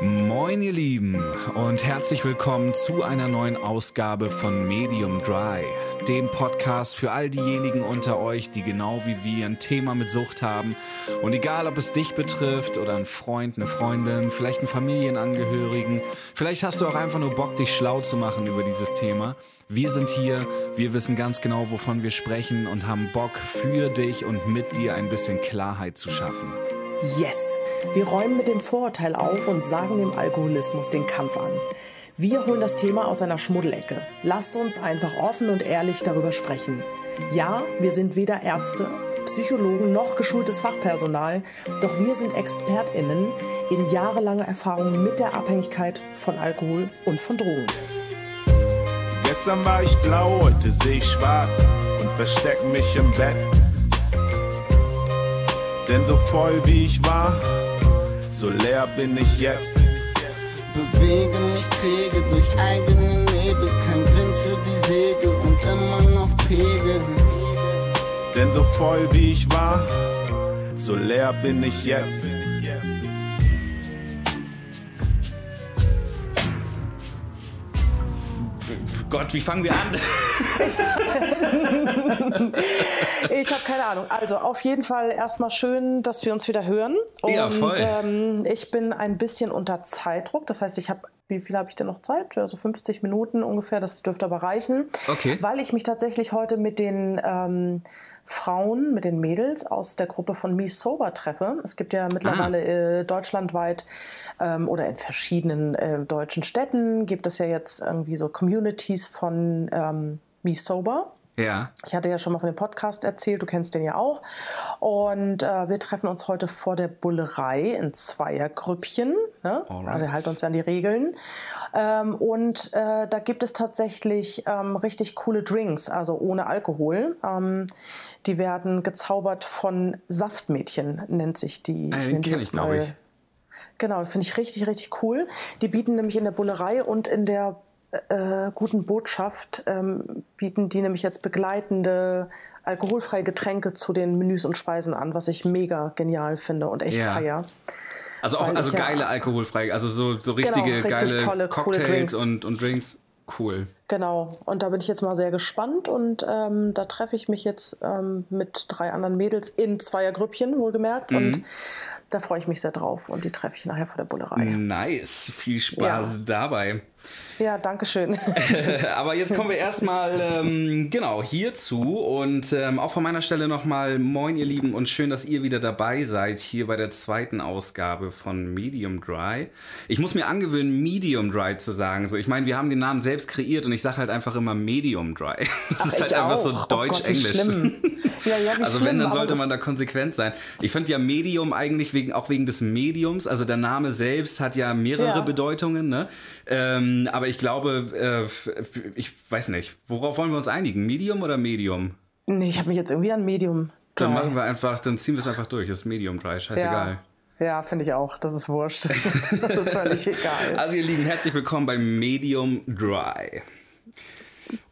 Moin ihr Lieben und herzlich willkommen zu einer neuen Ausgabe von Medium Dry, dem Podcast für all diejenigen unter euch, die genau wie wir ein Thema mit Sucht haben. Und egal, ob es dich betrifft oder ein Freund, eine Freundin, vielleicht einen Familienangehörigen, vielleicht hast du auch einfach nur Bock, dich schlau zu machen über dieses Thema. Wir sind hier, wir wissen ganz genau, wovon wir sprechen und haben Bock für dich und mit dir ein bisschen Klarheit zu schaffen. Yes! Wir räumen mit dem Vorurteil auf und sagen dem Alkoholismus den Kampf an. Wir holen das Thema aus einer Schmuddelecke. Lasst uns einfach offen und ehrlich darüber sprechen. Ja, wir sind weder Ärzte, Psychologen noch geschultes Fachpersonal, doch wir sind ExpertInnen in jahrelanger Erfahrung mit der Abhängigkeit von Alkohol und von Drogen. Gestern war ich blau, heute sehe ich schwarz und versteck mich im Bett. Denn so voll wie ich war, so leer bin ich jetzt. Bewege mich träge durch eigene Nebel, kein Wind für die Segel und immer noch Pegel. Denn so voll wie ich war, so leer bin ich jetzt. Gott, wie fangen wir an? Ich habe keine Ahnung. Also auf jeden Fall erstmal schön, dass wir uns wieder hören. Und Ja, voll. Ähm, ich bin ein bisschen unter Zeitdruck. Das heißt, ich habe, wie viel habe ich denn noch Zeit? Also 50 Minuten ungefähr. Das dürfte aber reichen. Okay. Weil ich mich tatsächlich heute mit den ähm, Frauen, mit den Mädels aus der Gruppe von Me Sober treffe. Es gibt ja mittlerweile äh, deutschlandweit ähm, oder in verschiedenen äh, deutschen Städten gibt es ja jetzt irgendwie so Communities von ähm, Me Sober. Ja. Ich hatte ja schon mal von dem Podcast erzählt, du kennst den ja auch. Und äh, wir treffen uns heute vor der Bullerei in Zweiergrüppchen. Ne? Alright. Wir halten uns an die Regeln. Ähm, und äh, da gibt es tatsächlich ähm, richtig coole Drinks, also ohne Alkohol. Ähm, die werden gezaubert von Saftmädchen, nennt sich die. Äh, den nenn die kenn jetzt ich, glaub mal- ich. Genau, finde ich richtig, richtig cool. Die bieten nämlich in der Bullerei und in der äh, guten Botschaft, ähm, bieten die nämlich jetzt begleitende alkoholfreie Getränke zu den Menüs und Speisen an, was ich mega genial finde und echt Ja. feier. Also auch also ich ja- geile alkoholfrei, also so, so richtige Genau, richtig geile tolle, Cocktails Drinks. und, und Drinks. Cool. Genau, und da bin ich jetzt mal sehr gespannt und ähm, da treffe ich mich jetzt ähm, mit drei anderen Mädels in Zweiergrüppchen, wohlgemerkt. Mhm. Und da freue ich mich sehr drauf und die treffe ich nachher vor der Bullerei. Nice, viel Spaß Ja. dabei. Ja, danke schön. Aber jetzt kommen wir erstmal ähm, genau hierzu und ähm, auch von meiner Stelle nochmal Moin ihr Lieben und schön, dass ihr wieder dabei seid hier bei der zweiten Ausgabe von Medium Dry. Ich muss mir angewöhnen, Medium Dry zu sagen. So, ich meine, wir haben den Namen selbst kreiert und ich sage halt einfach immer Medium Dry. Das ist halt einfach auch. so Oh Deutsch-Englisch. schlimm. Ja, ja, Also schlimm, wenn, dann sollte man da konsequent sein. Ich finde ja Medium eigentlich wegen, auch wegen des Mediums, also der Name selbst hat ja mehrere Ja. Bedeutungen, ne? Ähm, aber ich glaube, äh, ich weiß nicht, worauf wollen wir uns einigen? Medium oder Medium? Nee, ich habe mich jetzt irgendwie an Medium. Dann Dry. machen wir einfach, dann ziehen wir es einfach durch. Das ist Medium Dry, scheißegal. Ja, ja finde ich auch. Das ist wurscht. das ist völlig egal. Also ihr Lieben, herzlich willkommen bei Medium Dry.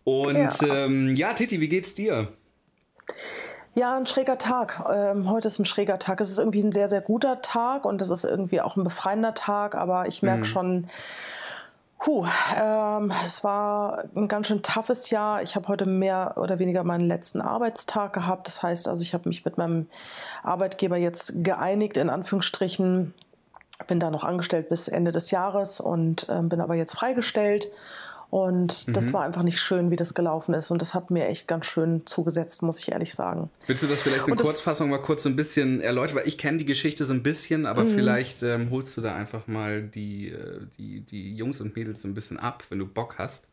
Und Ja. ähm, ja, Titi, wie geht's dir? Ja, ein schräger Tag. Ähm, heute ist ein schräger Tag. Es ist irgendwie ein sehr, sehr guter Tag und es ist irgendwie auch ein befreiender Tag, aber ich Mhm. merke schon, Puh, ähm, es war ein ganz schön toughes Jahr. Ich habe heute mehr oder weniger meinen letzten Arbeitstag gehabt. Das heißt also, ich habe mich mit meinem Arbeitgeber jetzt geeinigt, in Anführungsstrichen. Bin da noch angestellt bis Ende des Jahres und ähm, bin aber jetzt freigestellt. Und Mhm. das war einfach nicht schön, wie das gelaufen ist. Und das hat mir echt ganz schön zugesetzt, muss ich ehrlich sagen. Willst du das vielleicht in das- Kurzfassung mal kurz so ein bisschen erläutern? Weil ich kenne die Geschichte so ein bisschen, aber Mhm. vielleicht ähm, holst du da einfach mal die, äh, die, die Jungs und Mädels so ein bisschen ab, wenn du Bock hast.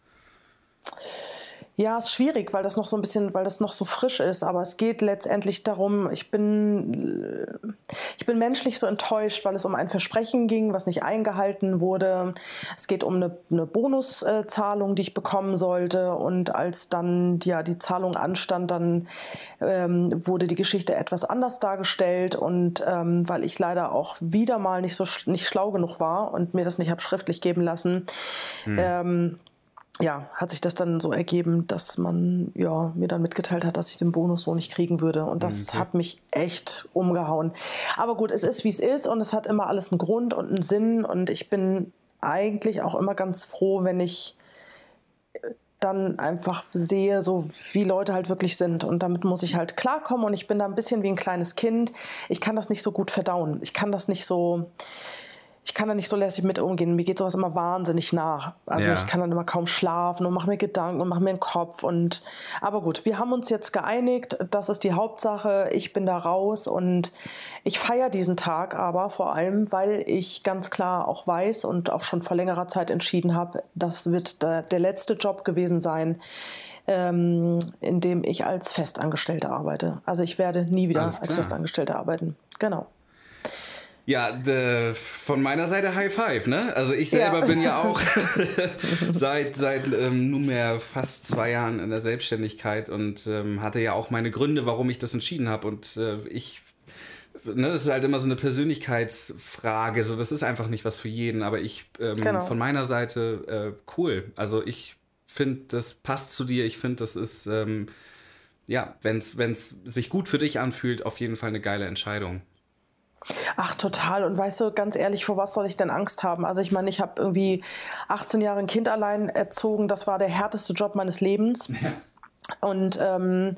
Ja, ist schwierig, weil das noch so ein bisschen, weil das noch so frisch ist. Aber es geht letztendlich darum, ich bin, ich bin menschlich so enttäuscht, weil es um ein Versprechen ging, was nicht eingehalten wurde. Es geht um eine, eine Bonuszahlung, die ich bekommen sollte. Und als dann ja die Zahlung anstand, dann ähm, wurde die Geschichte etwas anders dargestellt. Und ähm, weil ich leider auch wieder mal nicht so nicht schlau genug war und mir das nicht habe schriftlich geben lassen. Ähm, ja, hat sich das dann so ergeben, dass man ja, mir dann mitgeteilt hat, dass ich den Bonus so nicht kriegen würde. Und das okay. hat mich echt umgehauen. Aber gut, es ist, wie es ist und es hat immer alles einen Grund und einen Sinn. Und ich bin eigentlich auch immer ganz froh, wenn ich dann einfach sehe, so wie Leute halt wirklich sind. Und damit muss ich halt klarkommen. Und ich bin da ein bisschen wie ein kleines Kind. Ich kann das nicht so gut verdauen. Ich kann das nicht so ich kann da nicht so lässig mit umgehen. Mir geht sowas immer wahnsinnig nach. Also ja. ich kann dann immer kaum schlafen und mache mir Gedanken und mache mir einen Kopf. Und aber gut, wir haben uns jetzt geeinigt. Das ist die Hauptsache. Ich bin da raus und ich feiere diesen Tag aber vor allem, weil ich ganz klar auch weiß und auch schon vor längerer Zeit entschieden habe, das wird der, der letzte Job gewesen sein, ähm, in dem ich als Festangestellte arbeite. Also ich werde nie wieder als Festangestellte arbeiten. Genau. Ja, de, von meiner Seite High Five, ne? Also ich selber ja. bin ja auch seit, seit ähm, nunmehr fast zwei Jahren in der Selbstständigkeit und ähm, hatte ja auch meine Gründe, warum ich das entschieden habe. Und äh, ich, ne, es ist halt immer so eine Persönlichkeitsfrage. So, das ist einfach nicht was für jeden. Aber ich ähm, genau. von meiner Seite äh, cool. Also ich finde, das passt zu dir. Ich finde, das ist ähm, ja, wenn es sich gut für dich anfühlt, auf jeden Fall eine geile Entscheidung. Ach, total. Und weißt du, ganz ehrlich, vor was soll ich denn Angst haben? Also ich meine, ich habe irgendwie 18 Jahre ein Kind allein erzogen. Das war der härteste Job meines Lebens. Ja. Und ähm,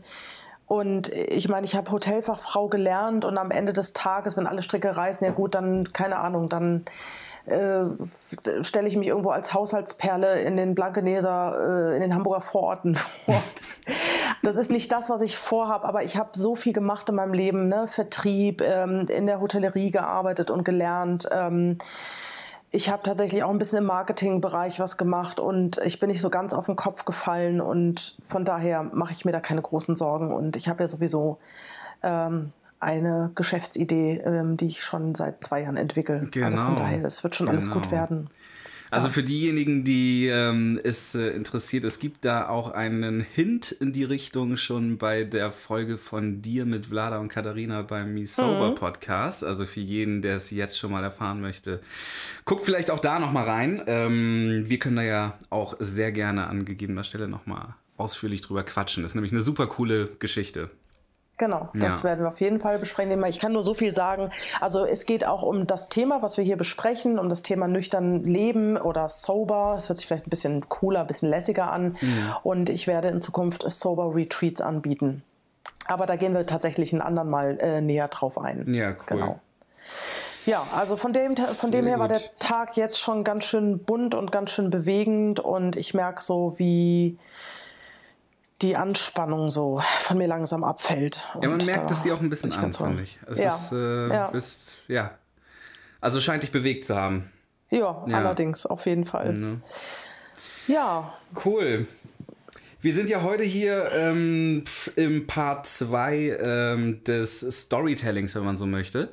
und ich meine, ich habe Hotelfachfrau gelernt und am Ende des Tages, wenn alle Stricke reißen, ja gut, dann keine Ahnung, dann äh, stelle ich mich irgendwo als Haushaltsperle in den Blankeneser, äh, in den Hamburger Vororten vor. das ist nicht das, was ich vorhabe, aber ich habe so viel gemacht in meinem Leben, ne? Vertrieb, ähm, in der Hotellerie gearbeitet und gelernt. Ähm, ich habe tatsächlich auch ein bisschen im Marketingbereich was gemacht und ich bin nicht so ganz auf den Kopf gefallen und von daher mache ich mir da keine großen Sorgen und ich habe ja sowieso ähm, eine Geschäftsidee, ähm, die ich schon seit zwei Jahren entwickle. Genau. Also von genau. daher, es wird schon genau. alles gut genau. werden. Also für diejenigen, die ähm, es äh, interessiert, es gibt da auch einen Hint in die Richtung schon bei der Folge von dir mit Vlada und Katharina beim Me Sober mhm. Podcast. Also für jeden, der es jetzt schon mal erfahren möchte, guckt vielleicht auch da nochmal rein. Ähm, wir können da ja auch sehr gerne an gegebener Stelle nochmal ausführlich drüber quatschen. Das ist nämlich eine super coole Geschichte. Genau, das ja. werden wir auf jeden Fall besprechen. Ich kann nur so viel sagen. Also es geht auch um das Thema, was wir hier besprechen, um das Thema nüchtern leben oder sober. Es hört sich vielleicht ein bisschen cooler, ein bisschen lässiger an. Mhm. Und ich werde in Zukunft sober Retreats anbieten. Aber da gehen wir tatsächlich ein anderen Mal äh, näher drauf ein. Ja, cool. Genau. Ja, also von dem, von dem her war der Tag jetzt schon ganz schön bunt und ganz schön bewegend und ich merke so, wie die Anspannung so von mir langsam abfällt. Ja, man merkt, da dass sie auch ein bisschen anfällig. Es ja. ist, äh, ja. Bist, ja. Also scheint dich bewegt zu haben. Ja, ja. allerdings, auf jeden Fall. Mhm. Ja. Cool. Wir sind ja heute hier ähm, im Part 2 ähm, des Storytellings, wenn man so möchte.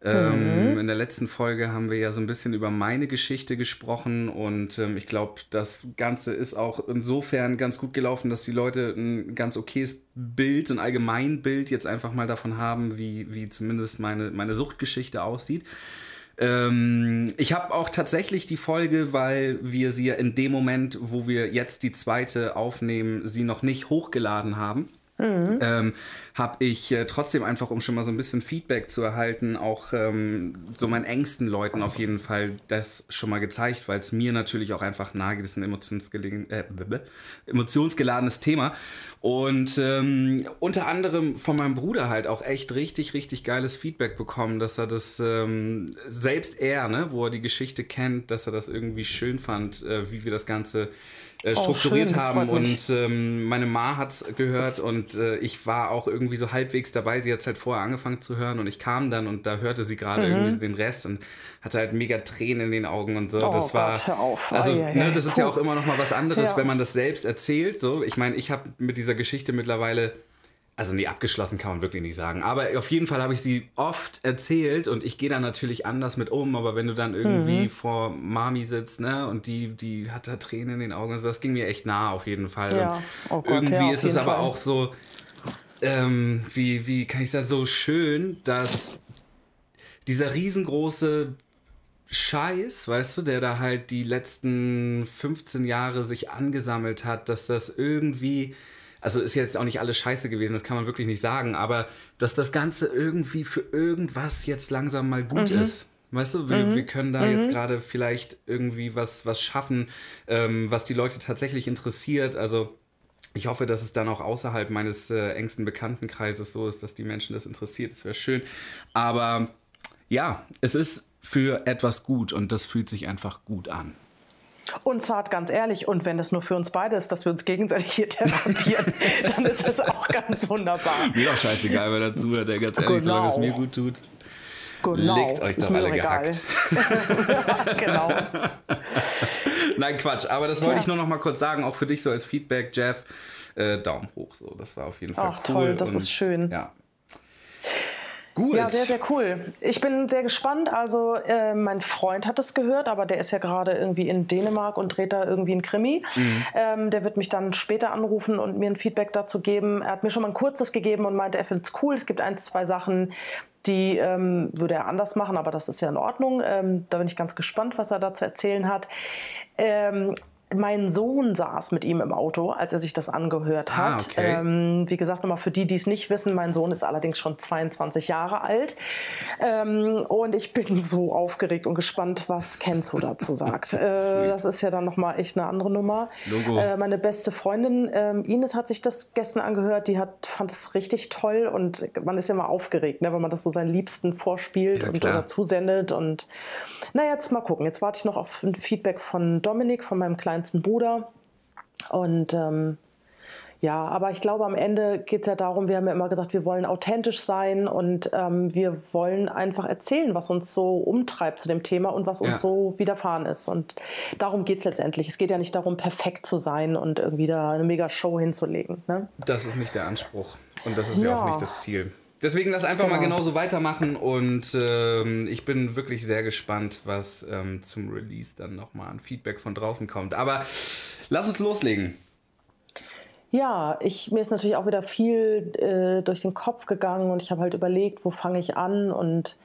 Ähm, mhm. In der letzten Folge haben wir ja so ein bisschen über meine Geschichte gesprochen und ähm, ich glaube, das Ganze ist auch insofern ganz gut gelaufen, dass die Leute ein ganz okayes Bild, ein Allgemeinbild jetzt einfach mal davon haben, wie, wie zumindest meine, meine Suchtgeschichte aussieht. Ähm, ich habe auch tatsächlich die Folge, weil wir sie ja in dem Moment, wo wir jetzt die zweite aufnehmen, sie noch nicht hochgeladen haben. Mhm. Ähm, habe ich äh, trotzdem einfach, um schon mal so ein bisschen Feedback zu erhalten, auch ähm, so meinen engsten Leuten auf jeden Fall das schon mal gezeigt, weil es mir natürlich auch einfach nahe geht, ist ein äh, emotionsgeladenes Thema. Und ähm, unter anderem von meinem Bruder halt auch echt richtig, richtig geiles Feedback bekommen, dass er das, ähm, selbst er, ne, wo er die Geschichte kennt, dass er das irgendwie schön fand, äh, wie wir das Ganze äh, strukturiert oh, schön, haben. Und ähm, meine Ma hat es gehört und äh, ich war auch irgendwie so halbwegs dabei. Sie hat halt vorher angefangen zu hören und ich kam dann und da hörte sie gerade mhm. irgendwie so den Rest und hatte halt mega Tränen in den Augen und so. Oh, das war Gott, also oh, ne, das ist ja auch immer noch mal was anderes, ja. wenn man das selbst erzählt. So, ich meine, ich habe mit dieser Geschichte mittlerweile also nee, abgeschlossen kann man wirklich nicht sagen. Aber auf jeden Fall habe ich sie oft erzählt und ich gehe da natürlich anders mit um. Aber wenn du dann irgendwie mhm. vor Mami sitzt, ne, und die, die hat da Tränen in den Augen, also das ging mir echt nah auf jeden Fall. Ja. Oh Gott, irgendwie ja, ist es aber Fall. auch so, ähm, wie, wie kann ich sagen, so schön, dass dieser riesengroße Scheiß, weißt du, der da halt die letzten 15 Jahre sich angesammelt hat, dass das irgendwie, also ist jetzt auch nicht alles scheiße gewesen, das kann man wirklich nicht sagen, aber dass das Ganze irgendwie für irgendwas jetzt langsam mal gut mhm. ist. Weißt du, wir, mhm. wir können da mhm. jetzt gerade vielleicht irgendwie was, was schaffen, ähm, was die Leute tatsächlich interessiert. Also ich hoffe, dass es dann auch außerhalb meines äh, engsten Bekanntenkreises so ist, dass die Menschen das interessiert. Das wäre schön. Aber ja, es ist für etwas gut und das fühlt sich einfach gut an. Und zart, ganz ehrlich, und wenn das nur für uns beide ist, dass wir uns gegenseitig hier therapieren, dann ist das auch ganz wunderbar. Mir auch scheißegal, wer dazu hört, der ganz ehrlich, genau. solange es mir gut tut. Genau. Legt euch doch alle gehackt. genau. Nein, Quatsch. Aber das wollte ja. ich nur noch mal kurz sagen, auch für dich so als Feedback, Jeff. Äh, Daumen hoch. So, das war auf jeden Fall Ach, cool. toll, das ist schön. Ja. Gut. Ja, sehr, sehr cool. Ich bin sehr gespannt. Also, äh, mein Freund hat es gehört, aber der ist ja gerade irgendwie in Dänemark und dreht da irgendwie ein Krimi. Mhm. Ähm, der wird mich dann später anrufen und mir ein Feedback dazu geben. Er hat mir schon mal ein kurzes gegeben und meinte, er findet es cool. Es gibt ein, zwei Sachen, die ähm, würde er anders machen, aber das ist ja in Ordnung. Ähm, da bin ich ganz gespannt, was er da zu erzählen hat. Ähm, mein Sohn saß mit ihm im Auto, als er sich das angehört ah, hat. Ah, okay. ähm, wie gesagt, nochmal für die, die es nicht wissen, mein Sohn ist allerdings schon 22 Jahre alt. Ähm, und ich bin so aufgeregt und gespannt, was Kenzo dazu sagt. äh, das ist ja dann nochmal echt eine andere Nummer. Äh, meine beste Freundin ähm, Ines hat sich das gestern angehört. Die hat, fand es richtig toll und man ist ja immer aufgeregt, ne, wenn man das so seinen Liebsten vorspielt ja, und oder zusendet. Und naja, jetzt mal gucken. Jetzt warte ich noch auf ein Feedback von Dominik, von meinem kleinen kleinsten Bruder. Und ähm, ja, aber ich glaube, am Ende geht es ja darum, wir haben ja immer gesagt, wir wollen authentisch sein und ähm, wir wollen einfach erzählen, was uns so umtreibt zu dem Thema und was uns ja. so widerfahren ist. Und darum geht es letztendlich. Es geht ja nicht darum, perfekt zu sein und irgendwie da eine mega Show hinzulegen. Ne? Das ist nicht der Anspruch. Und das ist ja, ja auch nicht das Ziel. Deswegen lass einfach genau. mal genauso weitermachen und ähm, ich bin wirklich sehr gespannt, was ähm, zum Release dann nochmal an Feedback von draußen kommt. Aber lass uns loslegen. Ja, ich, mir ist natürlich auch wieder viel äh, durch den Kopf gegangen und ich habe halt überlegt, wo fange ich an und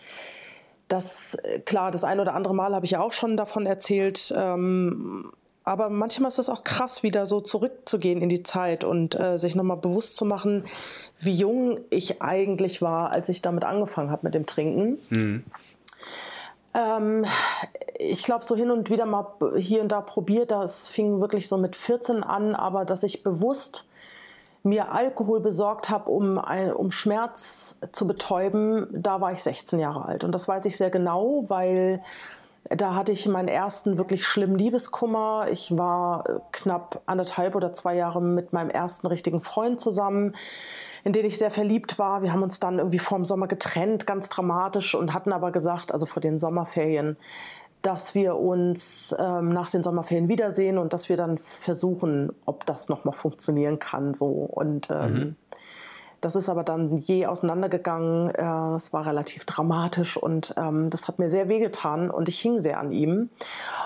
das, äh, klar, das ein oder andere Mal habe ich ja auch schon davon erzählt, ähm, aber manchmal ist es auch krass, wieder so zurückzugehen in die Zeit und äh, sich nochmal bewusst zu machen, wie jung ich eigentlich war, als ich damit angefangen habe mit dem Trinken. Mhm. Ähm, ich glaube, so hin und wieder mal hier und da probiert, das fing wirklich so mit 14 an, aber dass ich bewusst mir Alkohol besorgt habe, um, um Schmerz zu betäuben, da war ich 16 Jahre alt. Und das weiß ich sehr genau, weil da hatte ich meinen ersten wirklich schlimmen Liebeskummer. Ich war äh, knapp anderthalb oder zwei Jahre mit meinem ersten richtigen Freund zusammen, in den ich sehr verliebt war. Wir haben uns dann irgendwie vor dem Sommer getrennt, ganz dramatisch, und hatten aber gesagt, also vor den Sommerferien, dass wir uns ähm, nach den Sommerferien wiedersehen und dass wir dann versuchen, ob das nochmal funktionieren kann. So. Und ähm, mhm. Das ist aber dann je auseinandergegangen. Äh, es war relativ dramatisch und ähm, das hat mir sehr wehgetan und ich hing sehr an ihm.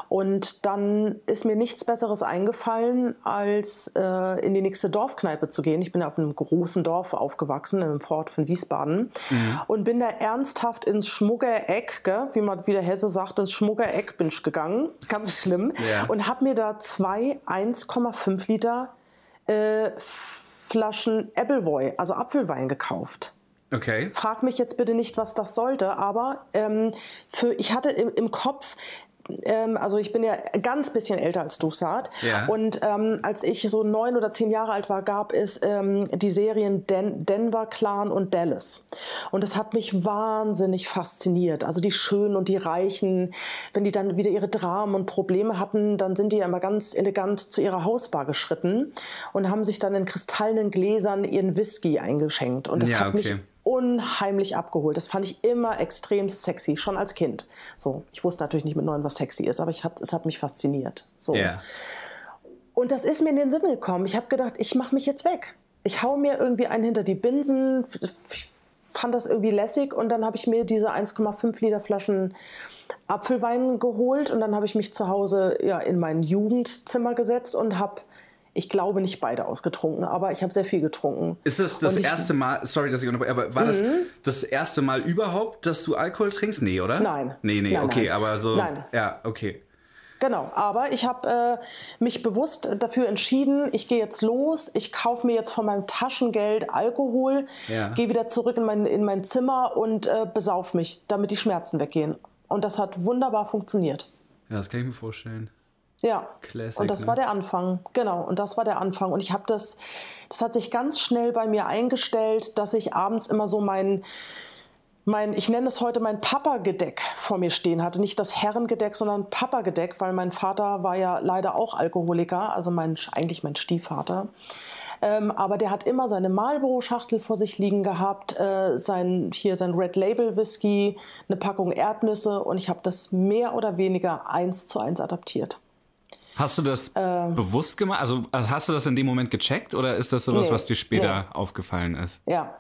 Und dann ist mir nichts Besseres eingefallen, als äh, in die nächste Dorfkneipe zu gehen. Ich bin auf einem großen Dorf aufgewachsen, im Fort von Wiesbaden. Mhm. Und bin da ernsthaft ins Schmuggereck, gell, wie man wie der Hesse sagt, ins Schmuggereck bin ich gegangen. Ganz schlimm. Ja. Und habe mir da zwei 1,5 Liter äh, Flaschen Appleboy, also Apfelwein gekauft. Okay. Frag mich jetzt bitte nicht, was das sollte, aber ähm, für, ich hatte im, im Kopf, ähm, also ich bin ja ganz bisschen älter als du, Saad. Ja. Und ähm, als ich so neun oder zehn Jahre alt war, gab es ähm, die Serien Den Denver Clan und Dallas. Und das hat mich wahnsinnig fasziniert. Also die Schönen und die Reichen, wenn die dann wieder ihre Dramen und Probleme hatten, dann sind die ja immer ganz elegant zu ihrer Hausbar geschritten und haben sich dann in kristallenen Gläsern ihren Whisky eingeschenkt. Und das ja, hat okay. mich unheimlich abgeholt. Das fand ich immer extrem sexy, schon als Kind. So, ich wusste natürlich nicht mit neun, was sexy ist, aber ich hat, es hat mich fasziniert. So. Yeah. Und das ist mir in den Sinn gekommen. Ich habe gedacht, ich mache mich jetzt weg. Ich hau mir irgendwie einen hinter die Binsen. Ich fand das irgendwie lässig und dann habe ich mir diese 1,5 Liter Flaschen Apfelwein geholt und dann habe ich mich zu Hause ja, in mein Jugendzimmer gesetzt und habe Ich glaube nicht beide ausgetrunken, aber ich habe sehr viel getrunken. Ist das das ich- erste Mal, sorry, dass ich unterbreche, aber war das das erste Mal überhaupt, dass du Alkohol trinkst? Nee, oder? Nein. Nee, nee, Nein, okay, nein. aber so. Nein. Ja, okay. Genau, aber ich habe äh, mich bewusst dafür entschieden, ich gehe jetzt los, ich kaufe mir jetzt von meinem Taschengeld Alkohol, Ja. gehe wieder zurück in mein, in mein Zimmer und äh, besauf mich, damit die Schmerzen weggehen. Und das hat wunderbar funktioniert. Ja, das kann ich mir vorstellen. Ja, Classic, und das ne? war der Anfang. Genau, und das war der Anfang. Und ich habe das, das hat sich ganz schnell bei mir eingestellt, dass ich abends immer so mein, mein ich nenne es heute mein Papagedeck vor mir stehen hatte. Nicht das Herrengedeck, sondern Papagedeck, weil mein Vater war ja leider auch Alkoholiker, also mein, eigentlich mein Stiefvater. Ähm, aber der hat immer seine Marlboro-Schachtel vor sich liegen gehabt, äh, sein, hier sein Red Label Whisky, eine Packung Erdnüsse und ich habe das mehr oder weniger eins zu eins adaptiert. Hast du das Ähm. bewusst gemacht? Also also hast du das in dem Moment gecheckt oder ist das sowas, Nee, was dir später aufgefallen ist? Ja,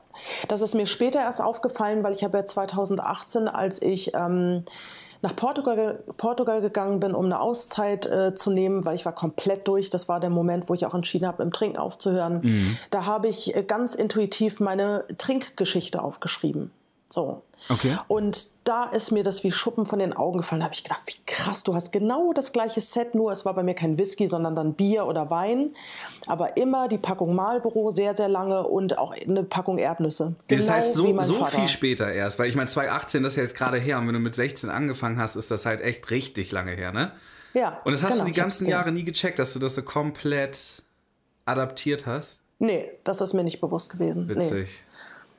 das ist mir später erst aufgefallen, weil ich habe ja 2018, als ich ähm, nach Portugal, Portugal gegangen bin, um eine Auszeit äh, zu nehmen, weil ich war komplett durch. Das war der Moment, wo ich auch entschieden habe, im Trinken aufzuhören. Da habe ich äh, ganz intuitiv meine Trinkgeschichte aufgeschrieben. So. Okay. Und da ist mir das wie Schuppen von den Augen gefallen. Da habe ich gedacht, wie krass, du hast genau das gleiche Set, nur es war bei mir kein Whisky, sondern dann Bier oder Wein. Aber immer die Packung Marlboro sehr, sehr lange und auch eine Packung Erdnüsse. das Genau heißt, wie so, so Vater. viel später erst, weil ich meine, 2018, das ist ja jetzt gerade her und wenn du mit 16 angefangen hast, ist das halt echt richtig lange her, ne? Ja, Und das hast genau, du die ganzen. Jahre nie gecheckt, dass du das so komplett adaptiert hast? Nee, das ist mir nicht bewusst gewesen. Nee. Witzig.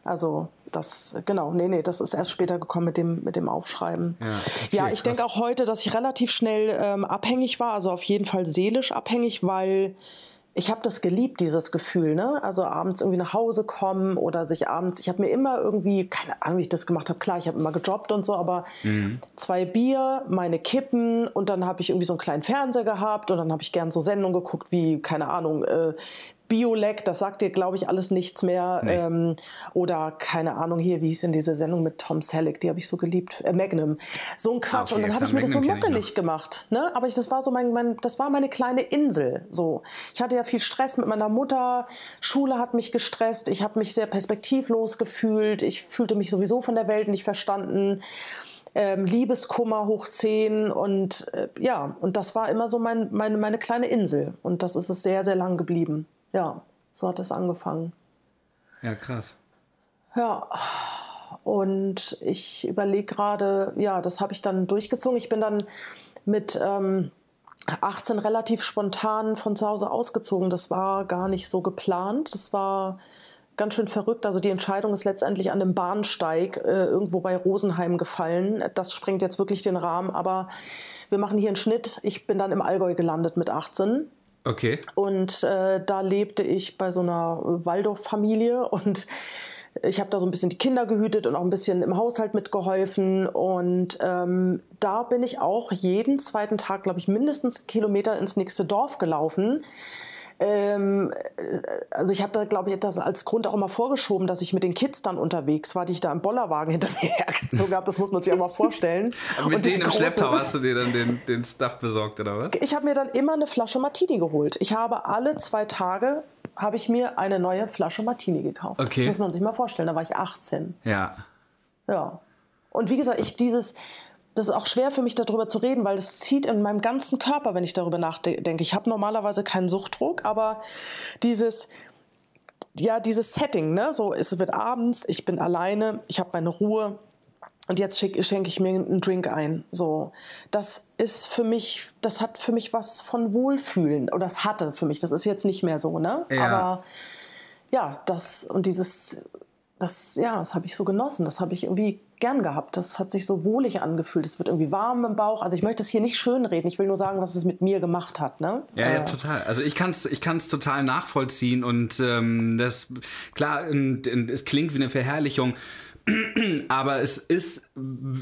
Also das, genau, nee, nee, das ist erst später gekommen mit dem, mit dem Aufschreiben. Ja, okay, ja ich denke auch heute, dass ich relativ schnell ähm, abhängig war, also auf jeden Fall seelisch abhängig, weil ich habe das geliebt, dieses Gefühl, ne? Also abends irgendwie nach Hause kommen oder sich abends, ich habe mir immer irgendwie, keine Ahnung, wie ich das gemacht habe, klar, ich habe immer gejobbt und so, aber Mhm. zwei Bier, meine Kippen und dann habe ich irgendwie so einen kleinen Fernseher gehabt und dann habe ich gern so Sendungen geguckt wie, keine Ahnung, äh, Biolek, das sagt dir, glaube ich, alles nichts mehr. Nee. Ähm, oder keine Ahnung, hier, wie hieß denn diese Sendung mit Tom Selleck, die habe ich so geliebt. Äh, Magnum. So ein Quatsch. Ah, okay, und dann habe ich mir das so muckelig gemacht. Ne? Aber ich, das war so mein, mein, das war meine kleine Insel. So. Ich hatte ja viel Stress mit meiner Mutter. Schule hat mich gestresst. Ich habe mich sehr perspektivlos gefühlt. Ich fühlte mich sowieso von der Welt nicht verstanden. Ähm, Liebeskummer hoch 10 und äh, ja, und das war immer so mein, meine, meine kleine Insel. Und das ist es sehr, sehr lang geblieben. Ja, so hat es angefangen. Ja, krass. Ja, und ich überlege gerade, ja, das habe ich dann durchgezogen. Ich bin dann mit ähm, 18 relativ spontan von zu Hause ausgezogen. Das war gar nicht so geplant. Das war ganz schön verrückt. Also die Entscheidung ist letztendlich an einem Bahnsteig äh, irgendwo bei Rosenheim gefallen. Das sprengt jetzt wirklich den Rahmen. Aber wir machen hier einen Schnitt. Ich bin dann im Allgäu gelandet mit 18. Okay. Und äh, da lebte ich bei so einer Waldorf-Familie und ich habe da so ein bisschen die Kinder gehütet und auch ein bisschen im Haushalt mitgeholfen. Und ähm, da bin ich auch jeden zweiten Tag, glaube ich, mindestens einen Kilometer ins nächste Dorf gelaufen. Ähm, äh, also ich habe da, glaube ich, das als Grund auch immer vorgeschoben, dass ich mit den Kids dann unterwegs war, die ich da im Bollerwagen hinter mir hergezogen habe. Das muss man sich auch mal vorstellen. Und mit Und denen im Schlepptau hast du dir dann den, den Stuff besorgt, oder was? ich habe mir dann immer eine Flasche Martini geholt. Ich habe alle zwei Tage habe ich mir eine neue Flasche Martini gekauft. Okay. Das muss man sich mal vorstellen. Da war ich 18. Ja. Ja. Und wie gesagt, ich dieses, das ist auch schwer für mich darüber zu reden, weil das zieht in meinem ganzen Körper, wenn ich darüber nachdenke. Ich habe normalerweise keinen Suchtdruck, aber dieses, ja, dieses Setting, ne, so es wird abends, ich bin alleine, ich habe meine Ruhe. Und jetzt schenke ich mir einen Drink ein. So, das ist für mich, das hat für mich was von Wohlfühlen. Oder das hatte für mich. Das ist jetzt nicht mehr so, ne? Ja. Aber ja, das und dieses, das, ja, das habe ich so genossen. Das habe ich irgendwie gern gehabt. Das hat sich so wohlig angefühlt. Es wird irgendwie warm im Bauch. Also ich möchte es hier nicht schönreden. Ich will nur sagen, was es mit mir gemacht hat. Ne? Ja, ja, Äh, total. Also ich kann es ich kann's total nachvollziehen und ähm, das, klar, und es klingt wie eine Verherrlichung, aber es ist,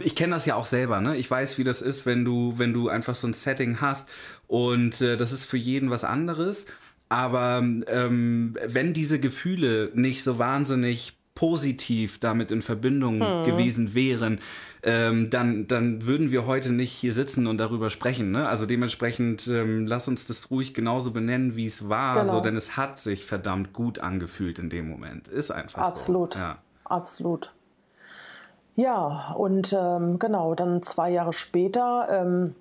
ich kenne das ja auch selber, ne? Ich weiß, wie das ist, wenn du, wenn du einfach so ein Setting hast und äh, das ist für jeden was anderes. Aber ähm, wenn diese Gefühle nicht so wahnsinnig positiv damit in Verbindung hm. gewesen wären, ähm, dann, dann würden wir heute nicht hier sitzen und darüber sprechen. Ne? Also dementsprechend ähm, lass uns das ruhig genauso benennen, wie es war, genau. so, denn es hat sich verdammt gut angefühlt in dem Moment. Ist einfach Absolut. so. Ja. Absolut. Ja, und ähm, genau, dann zwei Jahre später, ähm,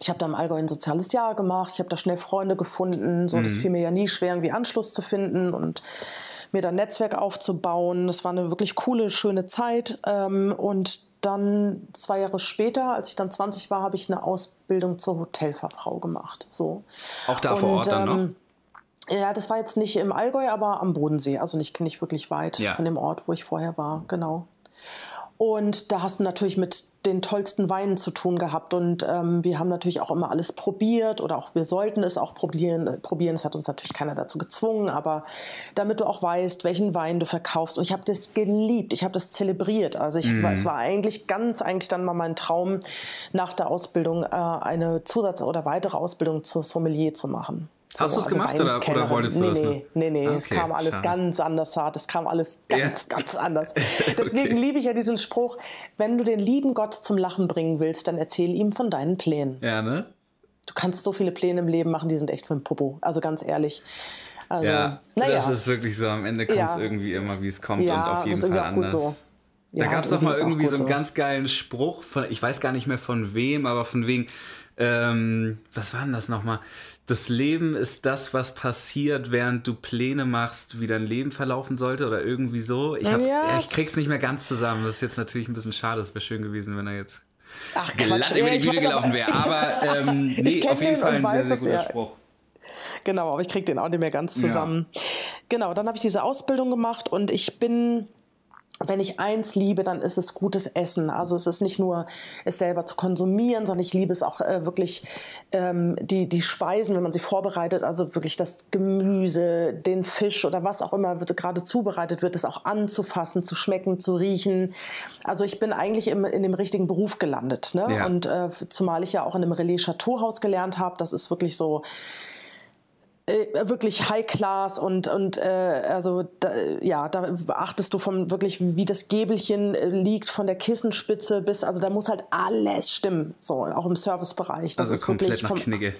ich habe da im Allgäu ein soziales Jahr gemacht, ich habe da schnell Freunde gefunden, so, mhm. das fiel mir ja nie schwer, irgendwie Anschluss zu finden und mir dann Netzwerk aufzubauen. Das war eine wirklich coole, schöne Zeit. Ähm, und dann zwei Jahre später, als ich dann 20 war, habe ich eine Ausbildung zur Hotelfachfrau gemacht. So. Auch da und, vor Ort dann noch? Ähm, ja, das war jetzt nicht im Allgäu, aber am Bodensee. Also nicht, nicht wirklich weit ja. von dem Ort, wo ich vorher war. Genau. Und da hast du natürlich mit den tollsten Weinen zu tun gehabt. Und ähm, wir haben natürlich auch immer alles probiert oder auch wir sollten es auch probieren. probieren. Es hat uns natürlich keiner dazu gezwungen, aber damit du auch weißt, welchen Wein du verkaufst. Und ich habe das geliebt, ich habe das zelebriert. Also ich, mhm. es war eigentlich ganz eigentlich dann mal mein Traum, nach der Ausbildung äh, eine Zusatz- oder weitere Ausbildung zur Sommelier zu machen. Hast du es also gemacht oder, oder, wolltest du nee, das? Nee, nee, nee, okay, es kam alles schade. ganz anders hart. Es kam alles ganz, ja. ganz anders. Deswegen okay. liebe ich ja diesen Spruch, wenn du den lieben Gott zum Lachen bringen willst, dann erzähl ihm von deinen Plänen. Ja, ne? Du kannst so viele Pläne im Leben machen, die sind echt für ein Popo. Also ganz ehrlich. Also, ja, naja. das ist wirklich so. Am Ende kommt es ja. irgendwie immer, wie es kommt ja, und auf jeden Fall anders. So. Da ja, gab es doch mal irgendwie so einen so. ganz geilen Spruch, von, ich weiß gar nicht mehr von wem, aber von wegen, ähm, was war denn das nochmal? Das Leben ist das, was passiert, während du Pläne machst, wie dein Leben verlaufen sollte oder irgendwie so. Ich, hab, yes. ich krieg's nicht mehr ganz zusammen. Das ist jetzt natürlich ein bisschen schade. Es wäre schön gewesen, wenn er jetzt Ach, glatt über die Bühne gelaufen wäre. Aber ähm, nee, auf jeden Fall ein sehr, sehr guter. Spruch. Genau, aber ich krieg den auch nicht mehr ganz zusammen. Ja. Genau, dann habe ich diese Ausbildung gemacht und ich bin wenn ich eins liebe, dann ist es gutes Essen. Also es ist nicht nur es selber zu konsumieren, sondern ich liebe es auch äh, wirklich ähm, die die Speisen, wenn man sie vorbereitet, also wirklich das Gemüse, den Fisch oder was auch immer wird gerade zubereitet wird, es auch anzufassen, zu schmecken, zu riechen. Also ich bin eigentlich im, in dem richtigen Beruf gelandet. Ne? Ja. Und äh, zumal ich ja auch in einem Relais Chateauhaus gelernt habe, das ist wirklich so äh, wirklich High Class und und äh, also da, ja da achtest du vom wirklich wie das Gäbelchen äh, liegt von der Kissenspitze bis also da muss halt alles stimmen so auch im Servicebereich. Das also ist komplett nach Knigge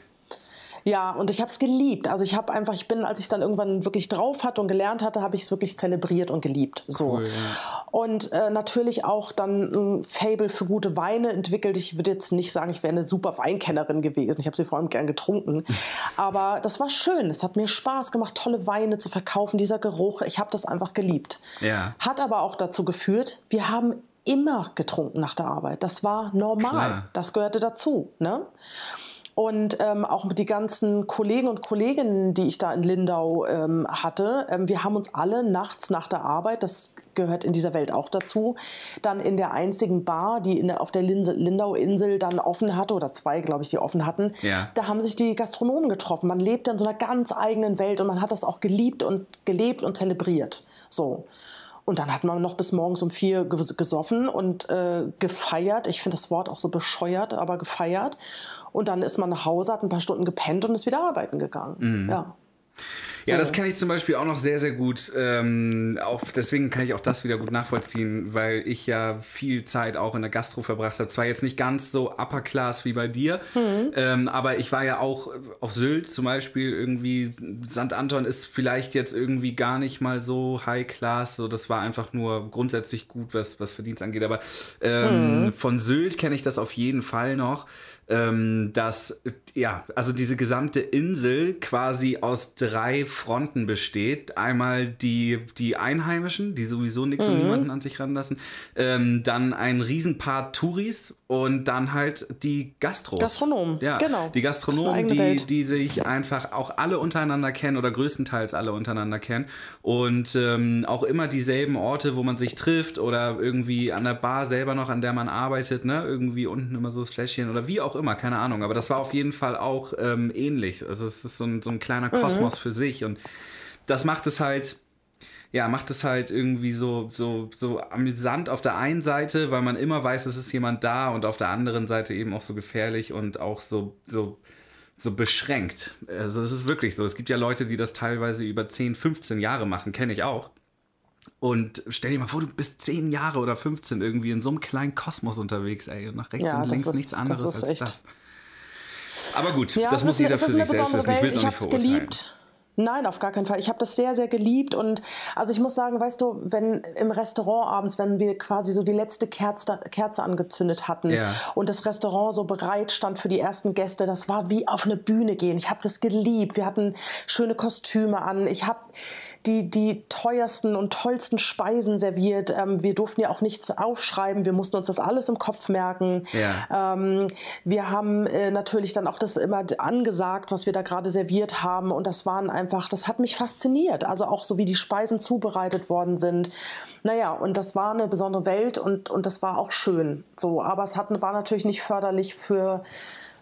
ja, und ich habe es geliebt. Also ich habe einfach, ich bin, als ich dann irgendwann wirklich drauf hatte und gelernt hatte, habe ich es wirklich zelebriert und geliebt. So. Cool, ja. Und äh, natürlich auch dann ein Fable für gute Weine entwickelt. Ich würde jetzt nicht sagen, ich wäre eine super Weinkennerin gewesen. Ich habe sie vor allem gern getrunken. Aber das war schön. Es hat mir Spaß gemacht, tolle Weine zu verkaufen. Dieser Geruch, ich habe das einfach geliebt. Ja. Hat aber auch dazu geführt, wir haben immer getrunken nach der Arbeit. Das war normal. Klar. Das gehörte dazu. Ne? Und ähm, auch mit die ganzen Kollegen und Kolleginnen, die ich da in Lindau ähm, hatte, ähm, wir haben uns alle nachts nach der Arbeit, das gehört in dieser Welt auch dazu, dann in der einzigen Bar, die in der, auf der Lindau-Insel dann offen hatte, oder zwei, glaube ich, die offen hatten, ja. da haben sich die Gastronomen getroffen. Man lebt in so einer ganz eigenen Welt und man hat das auch geliebt und gelebt und zelebriert. So. Und dann hat man noch bis morgens um vier gesoffen und äh, gefeiert. Ich finde das Wort auch so bescheuert, aber gefeiert. Und dann ist man nach Hause, hat ein paar Stunden gepennt und ist wieder arbeiten gegangen. Mhm. Ja. So. Ja, das kenne ich zum Beispiel auch noch sehr, sehr gut. Ähm, auch deswegen kann ich auch das wieder gut nachvollziehen, weil ich ja viel Zeit auch in der Gastro verbracht habe. Zwar jetzt nicht ganz so upper class wie bei dir, mhm. ähm, aber ich war ja auch auf Sylt zum Beispiel irgendwie. St. Anton ist vielleicht jetzt irgendwie gar nicht mal so high class. So, das war einfach nur grundsätzlich gut, was, was Verdienst angeht. Aber ähm, mhm. von Sylt kenne ich das auf jeden Fall noch ähm, dass ja, also diese gesamte Insel quasi aus drei Fronten besteht. Einmal die, die Einheimischen, die sowieso nichts mhm. und niemanden an sich ranlassen. Ähm, dann ein Riesenpaar Touris und dann halt die Gastros. Gastronomen, ja, genau. Die Gastronomen, die, die sich einfach auch alle untereinander kennen oder größtenteils alle untereinander kennen und ähm, auch immer dieselben Orte, wo man sich trifft oder irgendwie an der Bar selber noch, an der man arbeitet, ne? irgendwie unten immer so das Fläschchen oder wie auch immer, keine Ahnung. Aber das war auf jeden Fall auch ähm, ähnlich. Also es ist so ein, so ein kleiner mhm. Kosmos mhm. für sich und das macht es halt ja, macht es halt irgendwie so, so, so amüsant auf der einen Seite, weil man immer weiß, es ist jemand da und auf der anderen Seite eben auch so gefährlich und auch so, so, so beschränkt. Also es ist wirklich so. Es gibt ja Leute, die das teilweise über 10, 15 Jahre machen, kenne ich auch. Und stell dir mal vor, du bist zehn Jahre oder 15 irgendwie in so einem kleinen Kosmos unterwegs, ey, und nach rechts Ja, und links ist- nichts anderes das als echt- das. Aber gut, Ja, das muss jeder für sich selbst wissen. Ich will es auch habe nicht es verurteilen. geliebt. Nein, auf gar keinen Fall. Ich habe das sehr, sehr geliebt und also ich muss sagen, weißt du, wenn im Restaurant abends, wenn wir quasi so die letzte Kerze, Kerze angezündet hatten Ja. und das Restaurant so bereit stand für die ersten Gäste, das war wie auf eine Bühne gehen. Ich habe das geliebt. Wir hatten schöne Kostüme an. Ich habe die, die teuersten und tollsten Speisen serviert. Ähm, wir durften ja auch nichts aufschreiben. Wir mussten uns das alles im Kopf merken. Ja. Ähm, wir haben äh, natürlich dann auch das immer angesagt, was wir da gerade serviert haben. Und das waren einfach, das hat mich fasziniert. Also auch so, wie die Speisen zubereitet worden sind. Naja, und das war eine besondere Welt und, und das war auch schön. So, aber es hat, war natürlich nicht förderlich für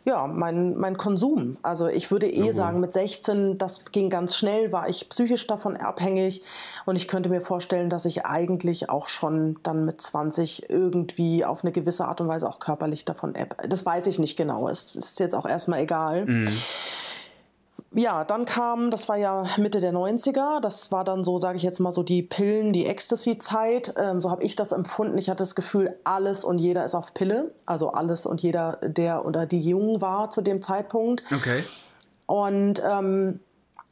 ja, mein, mein Konsum. Also ich würde eh sagen, mit 16, das ging ganz schnell, war ich psychisch davon abhängig. Und ich könnte mir vorstellen, dass ich eigentlich auch schon dann mit 20 irgendwie auf eine gewisse Art und Weise auch körperlich davon ab. Das weiß ich nicht genau. Es ist jetzt auch erstmal egal. Ja, dann kam, das war ja Mitte der 90er, das war dann so, sage ich jetzt mal so die Pillen, die Ecstasy-Zeit, ähm, so habe ich das empfunden. Ich hatte das Gefühl, alles und jeder ist auf Pille, also alles und jeder, der oder die jung war zu dem Zeitpunkt. Okay. Und ähm,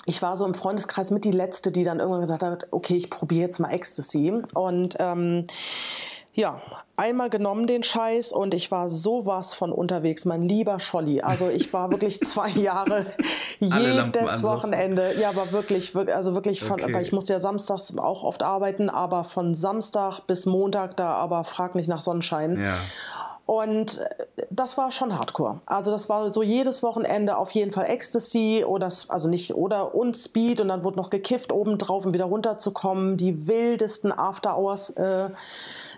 ich war so im Freundeskreis mit die Letzte, die dann irgendwann gesagt hat, okay, ich probiere jetzt mal Ecstasy. Und ähm, ja, einmal genommen den Scheiß und ich war sowas von unterwegs, mein lieber Scholli. Also ich war wirklich zwei Jahre jedes. Wochenende. Ja, aber wirklich, wirklich also wirklich von, Okay. weil ich musste ja samstags auch oft arbeiten, aber von Samstag bis Montag da, aber frag nicht nach Sonnenschein. Ja. Und äh, das war schon Hardcore. Also das war so jedes Wochenende auf jeden Fall Ecstasy oder also nicht oder und Speed und dann wurde noch gekifft obendrauf, um wieder runterzukommen. Die wildesten After Hours äh,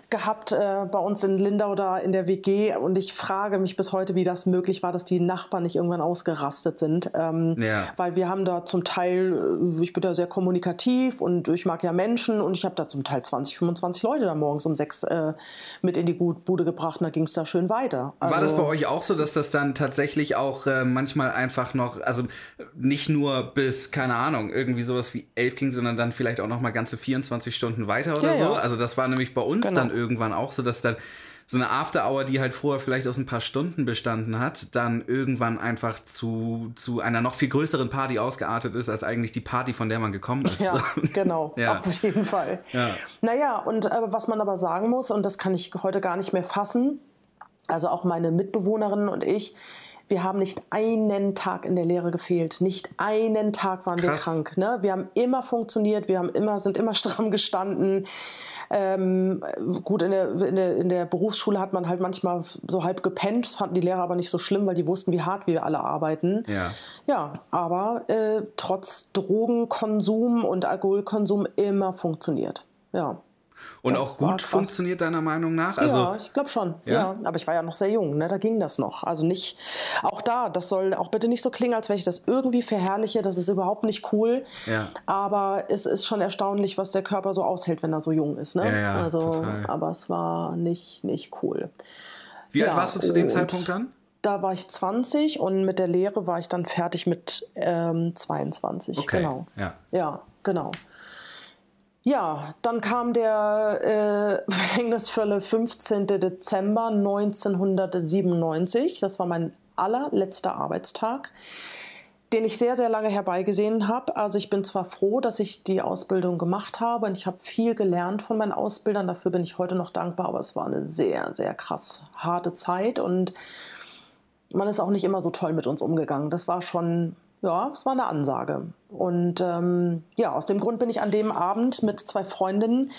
gehabt äh, bei uns in Lindau da in der WG und ich frage mich bis heute, wie das möglich war, dass die Nachbarn nicht irgendwann ausgerastet sind. Ähm, Ja. Weil wir haben da zum Teil, äh, ich bin da sehr kommunikativ und ich mag ja Menschen und ich habe da zum Teil 20, 25 Leute da morgens um sechs äh, mit in die Bude gebracht und da ging es da schön weiter. War das Also- bei euch auch so, dass das dann tatsächlich auch äh, manchmal einfach noch, also nicht nur bis, keine Ahnung, irgendwie sowas wie elf ging, sondern dann vielleicht auch noch mal ganze 24 Stunden weiter oder Ja, so? ja. Also das war nämlich bei uns Genau. dann irgendwann auch so, dass dann so eine After-Hour, die halt vorher vielleicht aus ein paar Stunden bestanden hat, dann irgendwann einfach zu, zu einer noch viel größeren Party ausgeartet ist, als eigentlich die Party, von der man gekommen ist. Ja, genau, Ja. auf jeden Fall. Ja. Naja, und äh, was man aber sagen muss, und das kann ich heute gar nicht mehr fassen, also auch meine Mitbewohnerinnen und ich, wir haben nicht einen Tag in der Lehre gefehlt. Nicht einen Tag waren wir Krass. krank. Ne? Wir haben immer funktioniert, wir haben immer, sind immer stramm gestanden. Ähm, gut, in der, in, der, in der Berufsschule hat man halt manchmal so halb gepennt. Das fanden die Lehrer aber nicht so schlimm, weil die wussten, wie hart wir alle arbeiten. Ja. Ja, aber äh, trotz Drogenkonsum und Alkoholkonsum immer funktioniert. Ja. Und Das auch gut funktioniert deiner Meinung nach? Also, ja, ich glaube schon. Ja? Ja? aber ich war ja noch sehr jung, ne? da ging das noch. Also nicht, auch da, das soll auch bitte nicht so klingen, als wenn ich das irgendwie verherrliche. Das ist überhaupt nicht cool. Ja. Aber es ist schon erstaunlich, was der Körper so aushält, wenn er so jung ist. Ne? Ja, ja, also, total. aber es war nicht, nicht cool. wie alt warst du zu dem Zeitpunkt dann? Da war ich 20 und mit der Lehre war ich dann fertig mit ähm, 22. Okay, Genau. ja. Ja, genau. Ja, dann kam der äh, verhängnisvolle 15. Dezember 1997. Das war mein allerletzter Arbeitstag, den ich sehr, sehr lange herbeigesehen habe. Also ich bin zwar froh, dass ich die Ausbildung gemacht habe und ich habe viel gelernt von meinen Ausbildern. Dafür bin ich heute noch dankbar, aber es war eine sehr, sehr krass harte Zeit und man ist auch nicht immer so toll mit uns umgegangen. Das war schon, ja, es war eine Ansage. Und ähm, ja, aus dem Grund bin ich an dem Abend mit zwei Freundinnen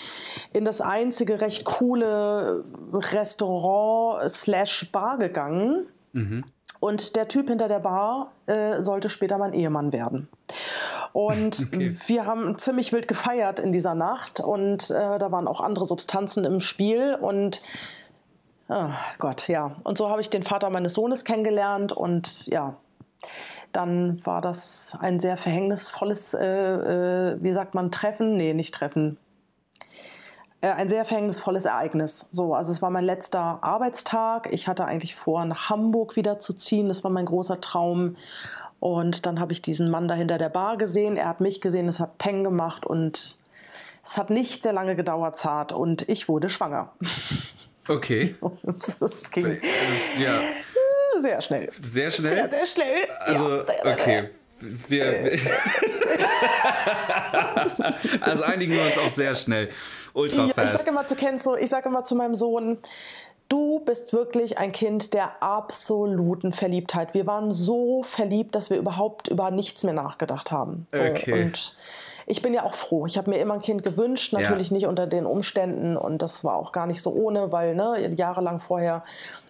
in das einzige recht coole Restaurant slash Bar gegangen. Und der Typ hinter der Bar äh, sollte später mein Ehemann werden. Und Okay. wir haben ziemlich wild gefeiert in dieser Nacht und äh, da waren auch andere Substanzen im Spiel und Ah, Gott, ja. Und so habe ich den Vater meines Sohnes kennengelernt und ja, dann war das ein sehr verhängnisvolles, äh, äh, wie sagt man, Treffen? Nee, nicht Treffen. Äh, ein sehr verhängnisvolles Ereignis. So, also es war mein letzter Arbeitstag. Ich hatte eigentlich vor, nach Hamburg wieder zu ziehen. Das war mein großer Traum. Und dann habe ich diesen Mann da hinter der Bar gesehen. Er hat mich gesehen, es hat Peng gemacht und Es hat nicht sehr lange gedauert, zart, und ich wurde schwanger. Okay. Das ging Ja, sehr schnell. sehr schnell. Sehr, sehr schnell. Also, ja, sehr, sehr okay. Wir, also einigen wir uns auch sehr schnell. Ultra Ja, ich sage immer zu Kenzo, ich sage immer zu meinem Sohn, du bist wirklich ein Kind der absoluten Verliebtheit. Wir waren so verliebt, dass wir überhaupt über nichts mehr nachgedacht haben. So, Okay. Und ich bin ja auch froh. Ich habe mir immer ein Kind gewünscht, natürlich Ja. nicht unter den Umständen. Und das war auch gar nicht so ohne, weil ne, jahrelang vorher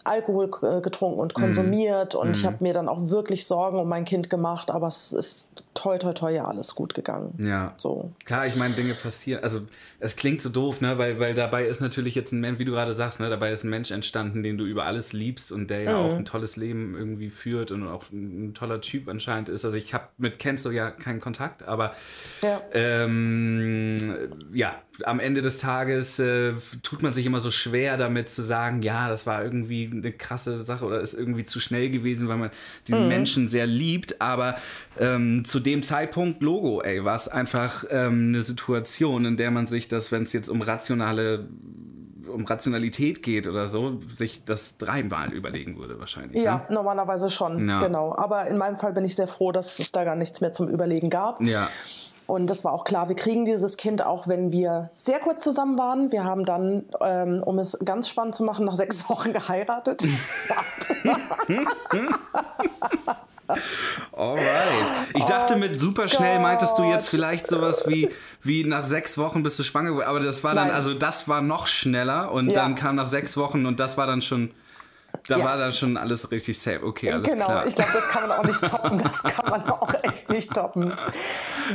Alkohol äh, getrunken und konsumiert. Und ich habe mir dann auch wirklich Sorgen um mein Kind gemacht, aber es ist toi toi toi ja alles gut gegangen. Ja. So. Klar, ich meine, Dinge passieren. Also, es klingt so doof, ne? Weil, weil dabei ist natürlich jetzt ein Mensch, wie du gerade sagst, ne? Dabei ist ein Mensch entstanden, den du über alles liebst und der ja Mhm. auch ein tolles Leben irgendwie führt und auch ein, toller Typ anscheinend ist. Also, ich habe mit Kenzo ja keinen Kontakt, aber Ja. ähm, ja, am Ende des Tages äh, tut man sich immer so schwer damit zu sagen, ja, das war irgendwie eine krasse Sache oder ist irgendwie zu schnell gewesen, weil man diesen Mhm. Menschen sehr liebt. Aber ähm, zu dem Zeitpunkt, Logo, ey, war es einfach ähm, eine Situation, in der man sich das, wenn es jetzt um rationale um Rationalität geht oder so, sich das dreimal überlegen würde wahrscheinlich. Ja, normalerweise schon, Ja. genau. Aber in meinem Fall bin ich sehr froh, dass es da gar nichts mehr zum Überlegen gab. Ne? Ja. Und das war auch klar, wir kriegen dieses Kind auch, wenn wir sehr kurz zusammen waren. Wir haben dann, ähm, um es ganz spannend zu machen, nach sechs Wochen geheiratet. Alright. Ich dachte, mit super schnell meintest du jetzt vielleicht sowas wie, wie nach sechs Wochen bist du schwanger, geworden. aber das war dann, Nein. also das war noch schneller und Ja. dann kam nach sechs Wochen und das war dann schon, da Ja. war dann schon alles richtig safe. Okay, alles genau, klar. ich glaube, das kann man auch nicht toppen. Das kann man auch echt nicht toppen.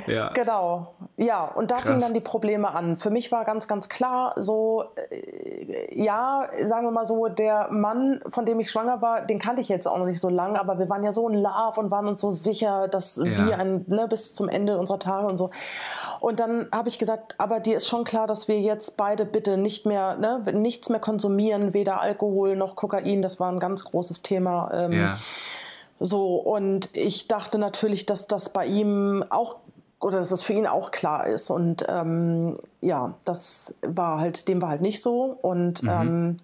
ja. Genau, ja, und da Krass. fingen dann die Probleme an. Für mich war ganz, ganz klar, so, äh, ja, sagen wir mal so, der Mann, von dem ich schwanger war, den kannte ich jetzt auch noch nicht so lange, aber wir waren ja so in Love und waren uns so sicher, dass Ja. wir ein, ne, bis zum Ende unserer Tage und so. Und dann habe ich gesagt, aber dir ist schon klar, dass wir jetzt beide bitte nicht mehr, ne, nichts mehr konsumieren, weder Alkohol noch Kokain, das war ein ganz großes Thema. Ähm, ja. so, und ich dachte natürlich, dass das bei ihm auch oder dass das für ihn auch klar ist. Und ähm, ja, das war halt, dem war halt nicht so. Und ähm,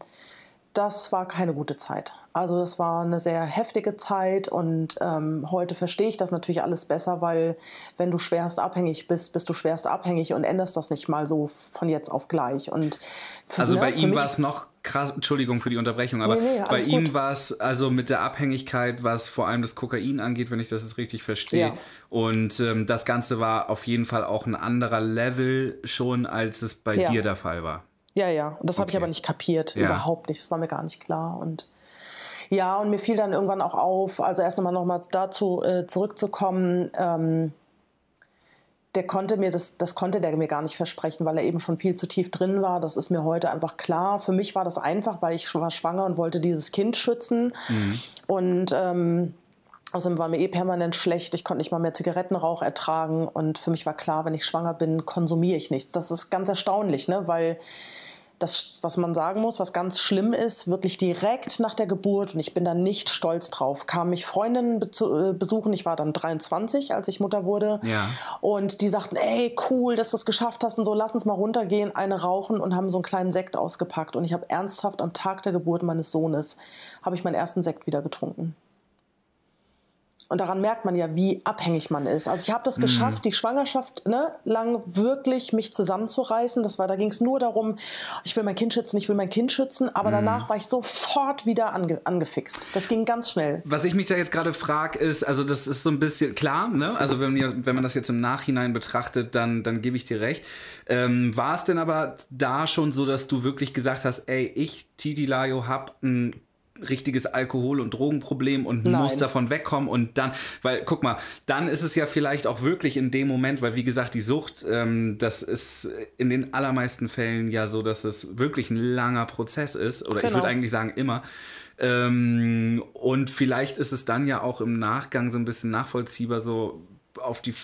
das war keine gute Zeit. Also das war eine sehr heftige Zeit und ähm, heute verstehe ich das natürlich alles besser, weil wenn du schwerst abhängig bist, bist du schwerst abhängig und änderst das nicht mal so von jetzt auf gleich. Und für, Also ne, bei ihm war es noch krass, Entschuldigung für die Unterbrechung, aber Nee, nee, bei ihm war es also mit der Abhängigkeit, was vor allem das Kokain angeht, wenn ich das jetzt richtig verstehe. Ja. Und ähm, das Ganze war auf jeden Fall auch ein anderer Level schon, als es bei Ja. dir der Fall war. Ja, ja. Und das habe ich Okay. aber nicht kapiert. Ja. Überhaupt nicht. Das war mir gar nicht klar. Und ja, und mir fiel dann irgendwann auch auf, also erst nochmal noch mal dazu äh, zurückzukommen, ähm, der konnte mir das, das konnte der mir gar nicht versprechen, weil er eben schon viel zu tief drin war. Das ist mir heute einfach klar. Für mich war das einfach, weil ich war schwanger und wollte dieses Kind schützen. Und ähm, Außerdem war mir eh permanent schlecht. Ich konnte nicht mal mehr Zigarettenrauch ertragen. Und für mich war klar, wenn ich schwanger bin, konsumiere ich nichts. Das ist ganz erstaunlich, ne? weil das, was man sagen muss, was ganz schlimm ist, wirklich direkt nach der Geburt, und ich bin da nicht stolz drauf, kamen mich Freundinnen äh, besuchen. Ich war dann 23, als ich Mutter wurde. Ja. Und die sagten, ey, cool, dass du es geschafft hast und so, lass uns mal runtergehen, eine rauchen und haben so einen kleinen Sekt ausgepackt. Und ich habe ernsthaft am Tag der Geburt meines Sohnes, habe ich meinen ersten Sekt wieder getrunken. Und daran merkt man ja, wie abhängig man ist. Also ich habe Mhm. das geschafft, die Schwangerschaft ne, lang wirklich mich zusammenzureißen. Das war, da ging es nur darum, ich will mein Kind schützen, ich will mein Kind schützen. Mhm. Aber danach war ich sofort wieder ange angefixt. Das ging ganz schnell. Was ich mich da jetzt gerade frage, ist, also das ist so ein bisschen klar, ne? Also wenn, ihr, wenn man das jetzt im Nachhinein betrachtet, dann, dann gebe ich dir recht. Ähm, war es denn aber da schon so, dass du wirklich gesagt hast, ey, ich, Titi Layo, hab ein richtiges Alkohol- und Drogenproblem und Nein. muss davon wegkommen und dann, weil guck mal, dann ist es ja vielleicht auch wirklich in dem Moment, weil wie gesagt, die Sucht, ähm, das ist in den allermeisten Fällen ja so, dass es wirklich ein langer Prozess ist oder ich Genau. würde eigentlich sagen immer. Ähm, und vielleicht ist es dann ja auch im Nachgang so ein bisschen nachvollziehbar, so auf die,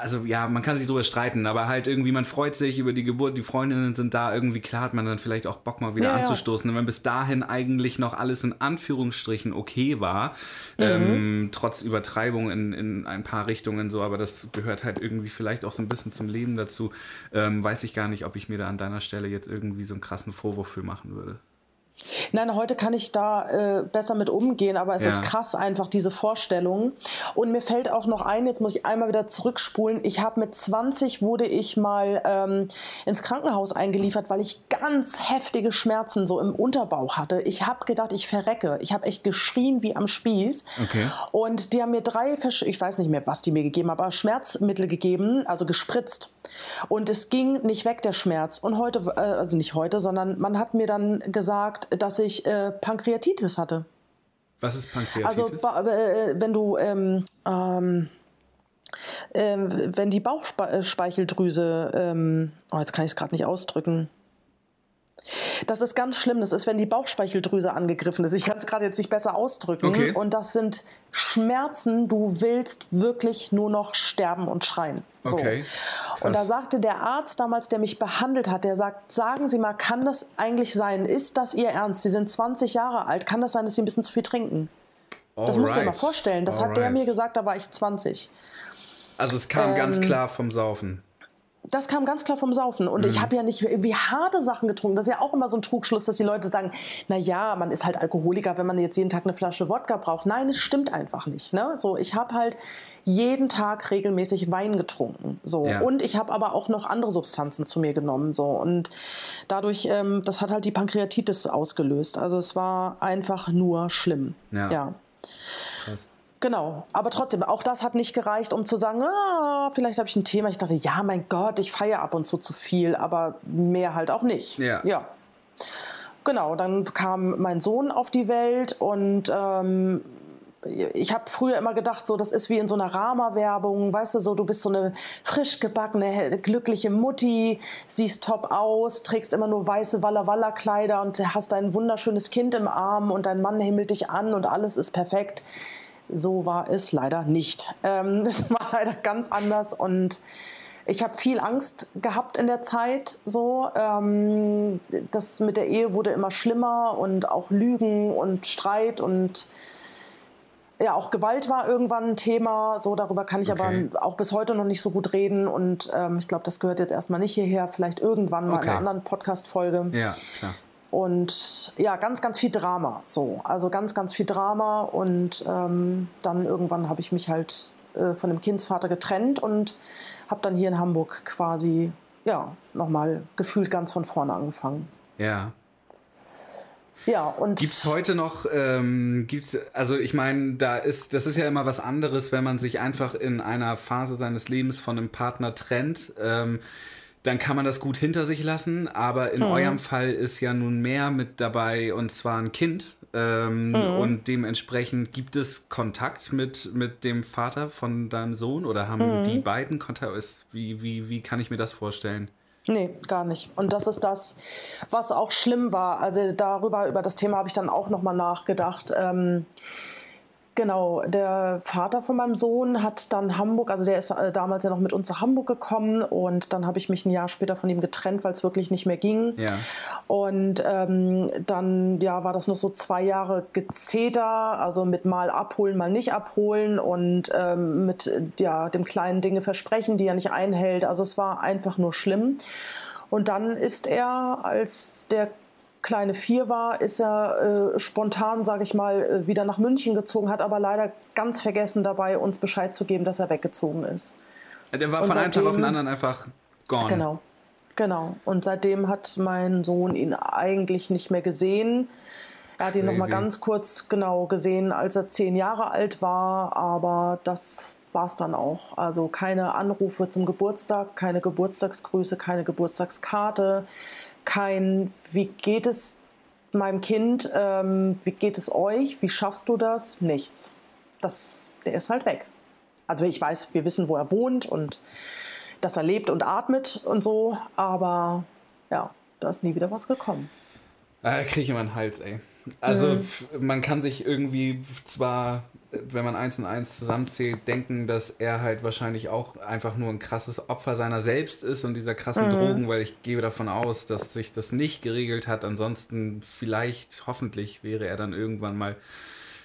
also ja, man kann sich drüber streiten, aber halt irgendwie, man freut sich über die Geburt, die Freundinnen sind da, irgendwie klar hat man dann vielleicht auch Bock mal wieder Ja, anzustoßen. Und wenn bis dahin eigentlich noch alles in Anführungsstrichen okay war, ähm, trotz Übertreibung in, in ein paar Richtungen so, aber das gehört halt irgendwie vielleicht auch so ein bisschen zum Leben dazu, ähm, weiß ich gar nicht, ob ich mir da an deiner Stelle jetzt irgendwie so einen krassen Vorwurf für machen würde. Nein, heute kann ich da äh, besser mit umgehen, aber es Ja. ist krass einfach, diese Vorstellung. Und mir fällt auch noch ein, jetzt muss ich einmal wieder zurückspulen, ich habe mit 20 wurde ich mal ähm, ins Krankenhaus eingeliefert, weil ich ganz heftige Schmerzen so im Unterbauch hatte. Ich habe gedacht, ich verrecke. Ich habe echt geschrien wie am Spieß. Okay. Und die haben mir drei, Versch ich weiß nicht mehr, was die mir gegeben haben, aber Schmerzmittel gegeben, also gespritzt. Und es ging nicht weg, der Schmerz. Und heute, äh, also nicht heute, sondern man hat mir dann gesagt, dass ich äh, Pankreatitis hatte. Was ist Pankreatitis? Also äh, wenn du ähm, ähm, ähm, wenn die Bauchspeicheldrüse, ähm, oh, jetzt kann ich es gerade nicht ausdrücken. Das ist ganz schlimm. Das ist, wenn die Bauchspeicheldrüse angegriffen ist. Ich kann es gerade jetzt nicht besser ausdrücken. Okay. Und das sind Schmerzen. Du willst wirklich nur noch sterben und schreien. So. Okay, Und da sagte der Arzt damals, der mich behandelt hat, der sagt, sagen Sie mal, kann das eigentlich sein? Ist das Ihr Ernst? Sie sind 20 Jahre alt. Kann das sein, dass Sie ein bisschen zu viel trinken? Das musst du dir mal Alright. vorstellen. Das hat der Alright. mir gesagt, da war ich 20. Also es kam ganz ähm, klar vom Saufen. Das kam ganz klar vom Saufen. Und Mhm. ich habe ja nicht wie harte Sachen getrunken. Das ist ja auch immer so ein Trugschluss, dass die Leute sagen, na ja, man ist halt Alkoholiker, wenn man jetzt jeden Tag eine Flasche Wodka braucht. Nein, das stimmt einfach nicht. Ne? So, ich habe halt jeden Tag regelmäßig Wein getrunken. So. Ja. Und ich habe aber auch noch andere Substanzen zu mir genommen. So. Und dadurch, ähm, das hat halt die Pankreatitis ausgelöst. Also es war einfach nur schlimm. Ja. ja. Krass. Genau, aber trotzdem, auch das hat nicht gereicht, um zu sagen, ah, vielleicht habe ich ein Thema. Ich dachte, ja, mein Gott, ich feiere ab und zu zu viel, aber mehr halt auch nicht. Ja. ja. Genau, dann kam mein Sohn auf die Welt und ähm, ich habe früher immer gedacht, so das ist wie in so einer Rama-Werbung, weißt du, so du bist so eine frisch gebackene, glückliche Mutti, siehst top aus, trägst immer nur weiße Walla Walla Kleider und hast ein wunderschönes Kind im Arm und dein Mann himmelt dich an und alles ist perfekt. So war es leider nicht. Ähm, das war leider ganz anders und ich habe viel Angst gehabt in der Zeit. So, ähm, das mit der Ehe wurde immer schlimmer und auch Lügen und Streit und ja, auch Gewalt war irgendwann ein Thema. So, darüber kann ich Okay. aber auch bis heute noch nicht so gut reden. Und ähm, ich glaube, das gehört jetzt erstmal nicht hierher. Vielleicht irgendwann mal in einer anderen Podcast-Folge. Ja, klar. Und ja, ganz, ganz viel Drama. So, also ganz, ganz viel Drama. Und ähm, dann irgendwann habe ich mich halt äh, von dem Kindsvater getrennt und habe dann hier in Hamburg quasi, ja, nochmal gefühlt ganz von vorne angefangen. Ja. Ja, und Gibt's heute noch, ähm, gibt's, also ich meine, da ist, das ist ja immer was anderes, wenn man sich einfach in einer Phase seines Lebens von einem Partner trennt. Ähm, dann kann man das gut hinter sich lassen, aber Mhm. in eurem Fall ist ja nun mehr mit dabei und zwar ein Kind. Ähm, Mhm. Und dementsprechend gibt es Kontakt mit, mit dem Vater von deinem Sohn oder Mhm. haben die beiden Kontakt? Ist, wie, wie, wie kann ich mir das vorstellen? Nee, gar nicht. Und das ist das, was auch schlimm war. Also darüber, über das Thema habe ich dann auch nochmal nachgedacht. Ähm, genau, der Vater von meinem Sohn hat dann Hamburg, also der ist äh, damals ja noch mit uns nach Hamburg gekommen und dann habe ich mich ein Jahr später von ihm getrennt, weil es wirklich nicht mehr ging. Ja. Und ähm, dann ja, war das noch so zwei Jahre Gezeter, also mit mal abholen, mal nicht abholen und ähm, mit ja, dem kleinen Dinge versprechen, die er nicht einhält. Also es war einfach nur schlimm. Und dann ist er, als der kleine vier war, ist er äh, spontan, sage ich mal, äh, wieder nach München gezogen, hat aber leider ganz vergessen dabei, uns Bescheid zu geben, dass er weggezogen ist. Der war Und von einem Tag auf den seitdem- anderen einfach gone. Genau, genau. Und seitdem hat mein Sohn ihn eigentlich nicht mehr gesehen. Er hat ihn noch mal Crazy. ganz kurz genau gesehen, als er zehn Jahre alt war, aber das war's dann auch. Also keine Anrufe zum Geburtstag, keine Geburtstagsgrüße, keine Geburtstagskarte, kein Wie geht es meinem Kind, ähm, wie geht es euch, wie schaffst du das? Nichts. Das, der ist halt weg. Also ich weiß, wir wissen, wo er wohnt und dass er lebt und atmet und so, aber ja, da ist nie wieder was gekommen. Ah, kriege ich immer einen Hals, ey. Also Mhm. man kann sich irgendwie zwar wenn man eins und eins zusammenzählt, denken, dass er halt wahrscheinlich auch einfach nur ein krasses Opfer seiner selbst ist und dieser krassen mhm. Drogen, weil ich gehe davon aus, dass sich das nicht geregelt hat. Ansonsten vielleicht, hoffentlich wäre er dann irgendwann mal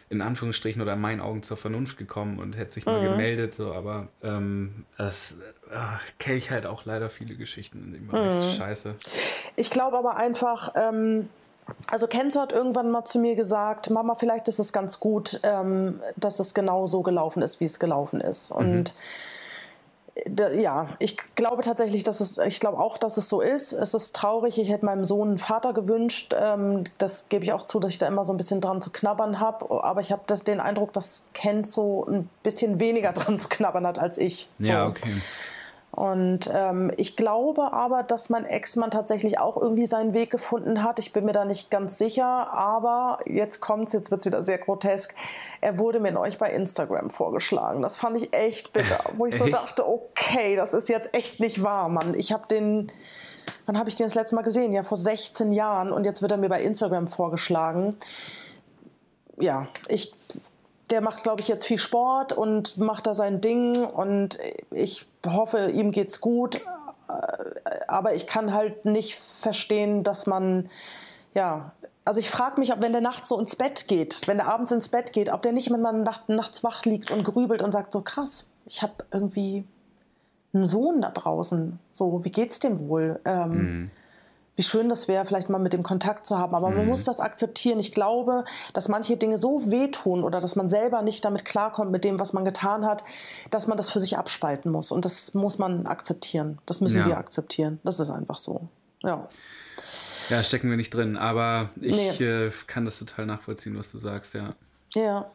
in Anführungsstrichen oder in meinen Augen zur Vernunft gekommen und hätte sich mal mhm. gemeldet, so, aber ähm, das äh, kenne ich halt auch leider viele Geschichten in dem Bereich. Mhm. Scheiße. Ich glaube aber einfach, ähm, also Kenzo hat irgendwann mal zu mir gesagt, Mama, vielleicht ist es ganz gut, ähm, dass es genau so gelaufen ist, wie es gelaufen ist. Mhm. Und ja, ich glaube tatsächlich, dass es, ich glaube auch, dass es so ist. Es ist traurig. Ich hätte meinem Sohn einen Vater gewünscht. Ähm, das gebe ich auch zu, dass ich da immer so ein bisschen dran zu knabbern habe. Aber ich habe den Eindruck, dass Kenzo ein bisschen weniger dran zu knabbern hat als ich. So. Ja, okay. Und ähm, ich glaube aber, dass mein Ex-Mann tatsächlich auch irgendwie seinen Weg gefunden hat. Ich bin mir da nicht ganz sicher, aber jetzt kommt's, jetzt wird's wieder sehr grotesk. Er wurde mir neulich bei Instagram vorgeschlagen. Das fand ich echt bitter, wo ich so dachte, okay, das ist jetzt echt nicht wahr, Mann. Ich habe den, wann habe ich den das letzte Mal gesehen? Ja, vor 16 Jahren und jetzt wird er mir bei Instagram vorgeschlagen. Ja, ich der macht, glaube ich, jetzt viel Sport und macht da sein Ding und ich hoffe, ihm geht's gut. Aber ich kann halt nicht verstehen, dass man, ja, also ich frage mich, ob wenn der nachts so ins Bett geht, wenn der abends ins Bett geht, ob der nicht, wenn man nacht, nachts wach liegt und grübelt und sagt so krass, ich habe irgendwie einen Sohn da draußen. So, wie geht's dem wohl? Ähm, mhm wie schön das wäre, vielleicht mal mit dem Kontakt zu haben. Aber mhm. man muss das akzeptieren. Ich glaube, dass manche Dinge so wehtun oder dass man selber nicht damit klarkommt mit dem, was man getan hat, dass man das für sich abspalten muss. Und das muss man akzeptieren. Das müssen ja. wir akzeptieren. Das ist einfach so. Ja. Ja, stecken wir nicht drin. Aber ich nee. äh, kann das total nachvollziehen, was du sagst, ja. Ja.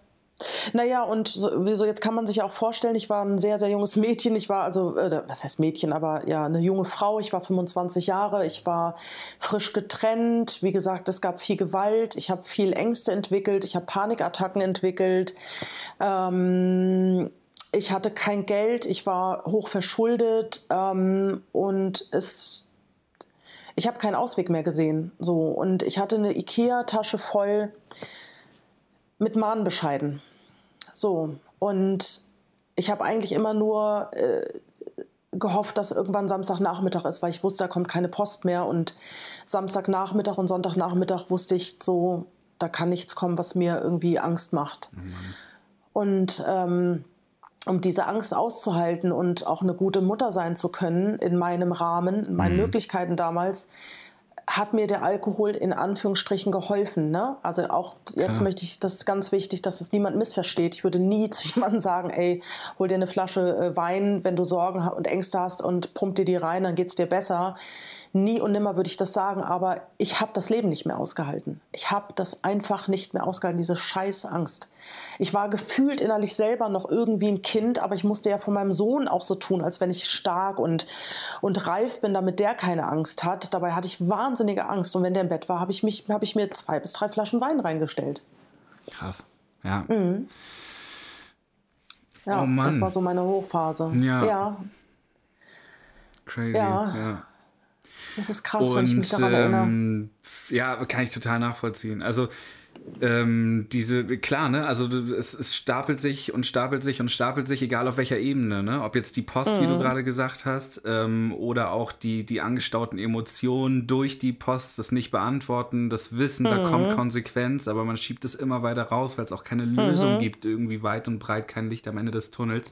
Naja, und so, jetzt kann man sich auch vorstellen, ich war ein sehr, sehr junges Mädchen. Ich war also, äh, was heißt Mädchen, aber ja, eine junge Frau. Ich war 25 Jahre. Ich war frisch getrennt. Wie gesagt, es gab viel Gewalt. Ich habe viel Ängste entwickelt. Ich habe Panikattacken entwickelt. Ähm, ich hatte kein Geld. Ich war hoch verschuldet. Ähm, und es ich habe keinen Ausweg mehr gesehen. So und ich hatte eine Ikea-Tasche voll mit Mahnbescheiden. So, und ich habe eigentlich immer nur äh, gehofft, dass irgendwann Samstagnachmittag ist, weil ich wusste, da kommt keine Post mehr. Und Samstagnachmittag und Sonntagnachmittag wusste ich so, da kann nichts kommen, was mir irgendwie Angst macht. Mhm. Und ähm, um diese Angst auszuhalten und auch eine gute Mutter sein zu können in meinem Rahmen, in meinen mhm. Möglichkeiten damals, hat mir der Alkohol in Anführungsstrichen geholfen. Ne? Also auch jetzt ja. möchte ich, das ist ganz wichtig, dass es niemand missversteht. Ich würde nie zu jemandem sagen, ey, hol dir eine Flasche äh, Wein, wenn du Sorgen und Ängste hast und pump dir die rein, dann geht's dir besser. Nie und nimmer würde ich das sagen, aber ich habe das Leben nicht mehr ausgehalten. Ich habe das einfach nicht mehr ausgehalten, diese Scheißangst. Ich war gefühlt innerlich selber noch irgendwie ein Kind, aber ich musste ja von meinem Sohn auch so tun, als wenn ich stark und, und reif bin, damit der keine Angst hat. Dabei hatte ich wahnsinnige Angst und wenn der im Bett war, habe ich, hab ich mir zwei bis drei Flaschen Wein reingestellt. Krass, ja. Mhm. Ja, oh Mann. das war so meine Hochphase. Ja. ja. Crazy, ja. ja. Das ist krass, und, wenn ich mich daran ähm, erinnere. Ja, kann ich total nachvollziehen. Also ähm, diese, klar, ne, also es, es, stapelt sich und stapelt sich und stapelt sich, egal auf welcher Ebene, ne? Ob jetzt die Post, mhm. wie du mhm. gerade gesagt hast, ähm, oder auch die, die angestauten Emotionen durch die Post, das nicht beantworten, das Wissen, mhm. da kommt Konsequenz, aber man schiebt es immer weiter raus, weil es auch keine Lösung mhm. gibt, irgendwie weit und breit kein Licht am Ende des Tunnels.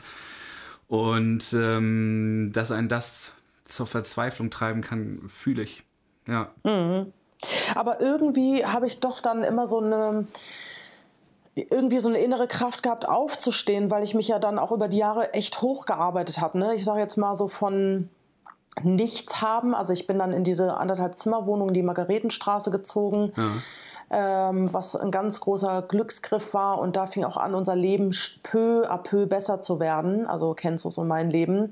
Und ähm, dass ein das zur Verzweiflung treiben kann, fühle ich. Ja. Mhm. Aber irgendwie habe ich doch dann immer so eine irgendwie so eine innere Kraft gehabt, aufzustehen, weil ich mich ja dann auch über die Jahre echt hochgearbeitet habe. Ne? Ich sage jetzt mal so von nichts haben. Also ich bin dann in diese anderthalb Zimmerwohnung, die Margaretenstraße gezogen. Ja ähm, was ein ganz großer Glücksgriff war. Und da fing auch an, unser Leben peu à peu besser zu werden. Also du so mein Leben.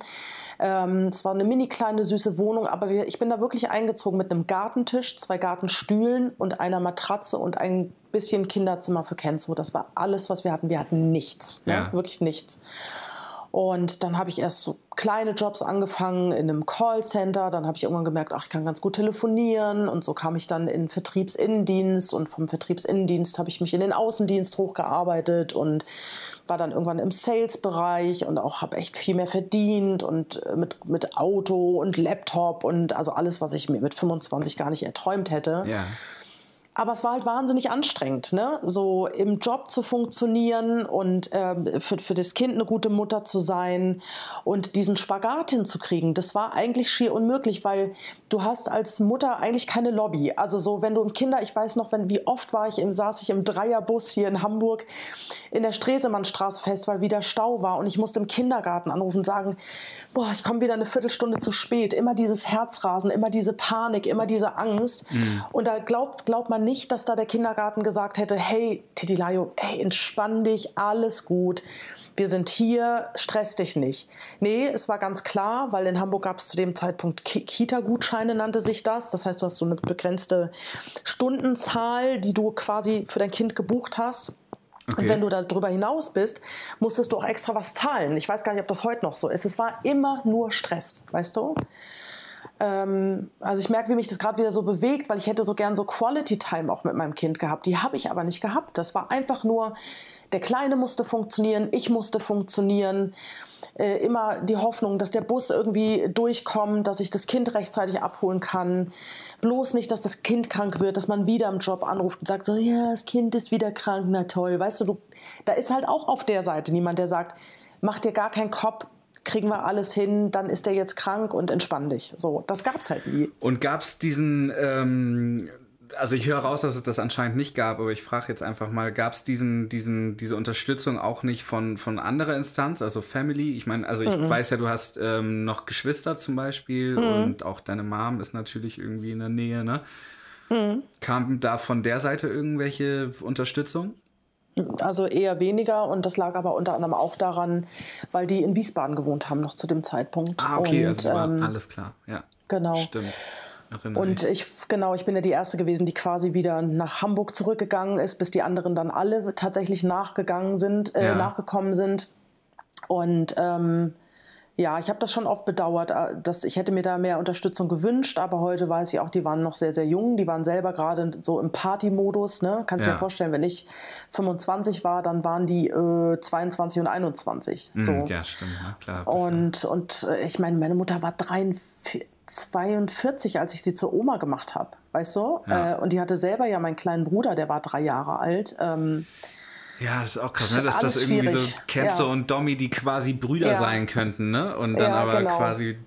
Ähm, es war eine mini kleine süße Wohnung, aber wir, ich bin da wirklich eingezogen mit einem Gartentisch, zwei Gartenstühlen und einer Matratze und ein bisschen Kinderzimmer für Kenzo. Das war alles, was wir hatten. Wir hatten nichts, ne? ja. wirklich nichts. Und dann habe ich erst so kleine Jobs angefangen in einem Callcenter. Dann habe ich irgendwann gemerkt, ach, ich kann ganz gut telefonieren. Und so kam ich dann in Vertriebsinnendienst. Und vom Vertriebsinnendienst habe ich mich in den Außendienst hochgearbeitet und war dann irgendwann im Sales-Bereich und auch habe echt viel mehr verdient und äh, mit, mit Auto und Laptop und also alles, was ich mir mit 25 gar nicht erträumt hätte. Ja. Aber es war halt wahnsinnig anstrengend, ne? so im Job zu funktionieren und äh, für, für das Kind eine gute Mutter zu sein und diesen Spagat hinzukriegen. Das war eigentlich schier unmöglich, weil du hast als Mutter eigentlich keine Lobby. Also so, wenn du im Kinder, ich weiß noch, wenn, wie oft war ich im, saß ich im Dreierbus hier in Hamburg in der Stresemannstraße fest, weil wieder Stau war und ich musste im Kindergarten anrufen und sagen, boah, ich komme wieder eine Viertelstunde zu spät. Immer dieses Herzrasen, immer diese Panik, immer diese Angst. Mhm. Und da glaubt, glaubt man nicht, dass da der Kindergarten gesagt hätte, hey, Titilayo, hey, entspann dich, alles gut. Wir sind hier, stress dich nicht. Nee, es war ganz klar, weil in Hamburg gab es zu dem Zeitpunkt Kita-Gutscheine, nannte sich das. Das heißt, du hast so eine begrenzte Stundenzahl, die du quasi für dein Kind gebucht hast. Okay. Und wenn du darüber hinaus bist, musstest du auch extra was zahlen. Ich weiß gar nicht, ob das heute noch so ist. Es war immer nur Stress, weißt du? Ähm, also ich merke, wie mich das gerade wieder so bewegt, weil ich hätte so gern so Quality Time auch mit meinem Kind gehabt. Die habe ich aber nicht gehabt. Das war einfach nur, der Kleine musste funktionieren, ich musste funktionieren. Äh, immer die Hoffnung, dass der Bus irgendwie durchkommt, dass ich das Kind rechtzeitig abholen kann. Bloß nicht, dass das Kind krank wird, dass man wieder im Job anruft und sagt so, ja, das Kind ist wieder krank, na toll. Weißt du, du da ist halt auch auf der Seite niemand, der sagt, mach dir gar keinen Kopf, kriegen wir alles hin, dann ist der jetzt krank und entspann dich. So, das gab's halt nie. Und gab's diesen, ähm, also ich höre raus, dass es das anscheinend nicht gab, aber ich frage jetzt einfach mal, gab es diesen, diesen, diese Unterstützung auch nicht von, von anderer Instanz, also Family? Ich meine, also ich mhm. weiß ja, du hast ähm, noch Geschwister zum Beispiel mhm. und auch deine Mom ist natürlich irgendwie in der Nähe, ne? Mhm. Kam da von der Seite irgendwelche Unterstützung? Also eher weniger und das lag aber unter anderem auch daran, weil die in Wiesbaden gewohnt haben noch zu dem Zeitpunkt. Ah, okay, und, also ähm, alles klar, ja. Genau. Stimmt. Und ich, genau, ich bin ja die erste gewesen, die quasi wieder nach Hamburg zurückgegangen ist, bis die anderen dann alle tatsächlich nachgegangen sind, äh, ja. nachgekommen sind. Und ähm, ja, ich habe das schon oft bedauert, äh, dass ich hätte mir da mehr Unterstützung gewünscht, aber heute weiß ich auch, die waren noch sehr, sehr jung, die waren selber gerade so im Party-Modus. Ne? Kannst du ja. dir vorstellen, wenn ich 25 war, dann waren die äh, 22 und 21. Mhm, so. Ja, stimmt, na klar. Und, und äh, ich meine, meine Mutter war 43, 42, als ich sie zur Oma gemacht habe, weißt du? Ja. Äh, und die hatte selber ja meinen kleinen Bruder, der war drei Jahre alt. Ähm, ja, das ist auch krass, ne? dass das irgendwie schwierig. so Kenzo ja. und Domi, die quasi Brüder ja. sein könnten, ne? Und dann ja, aber genau. quasi,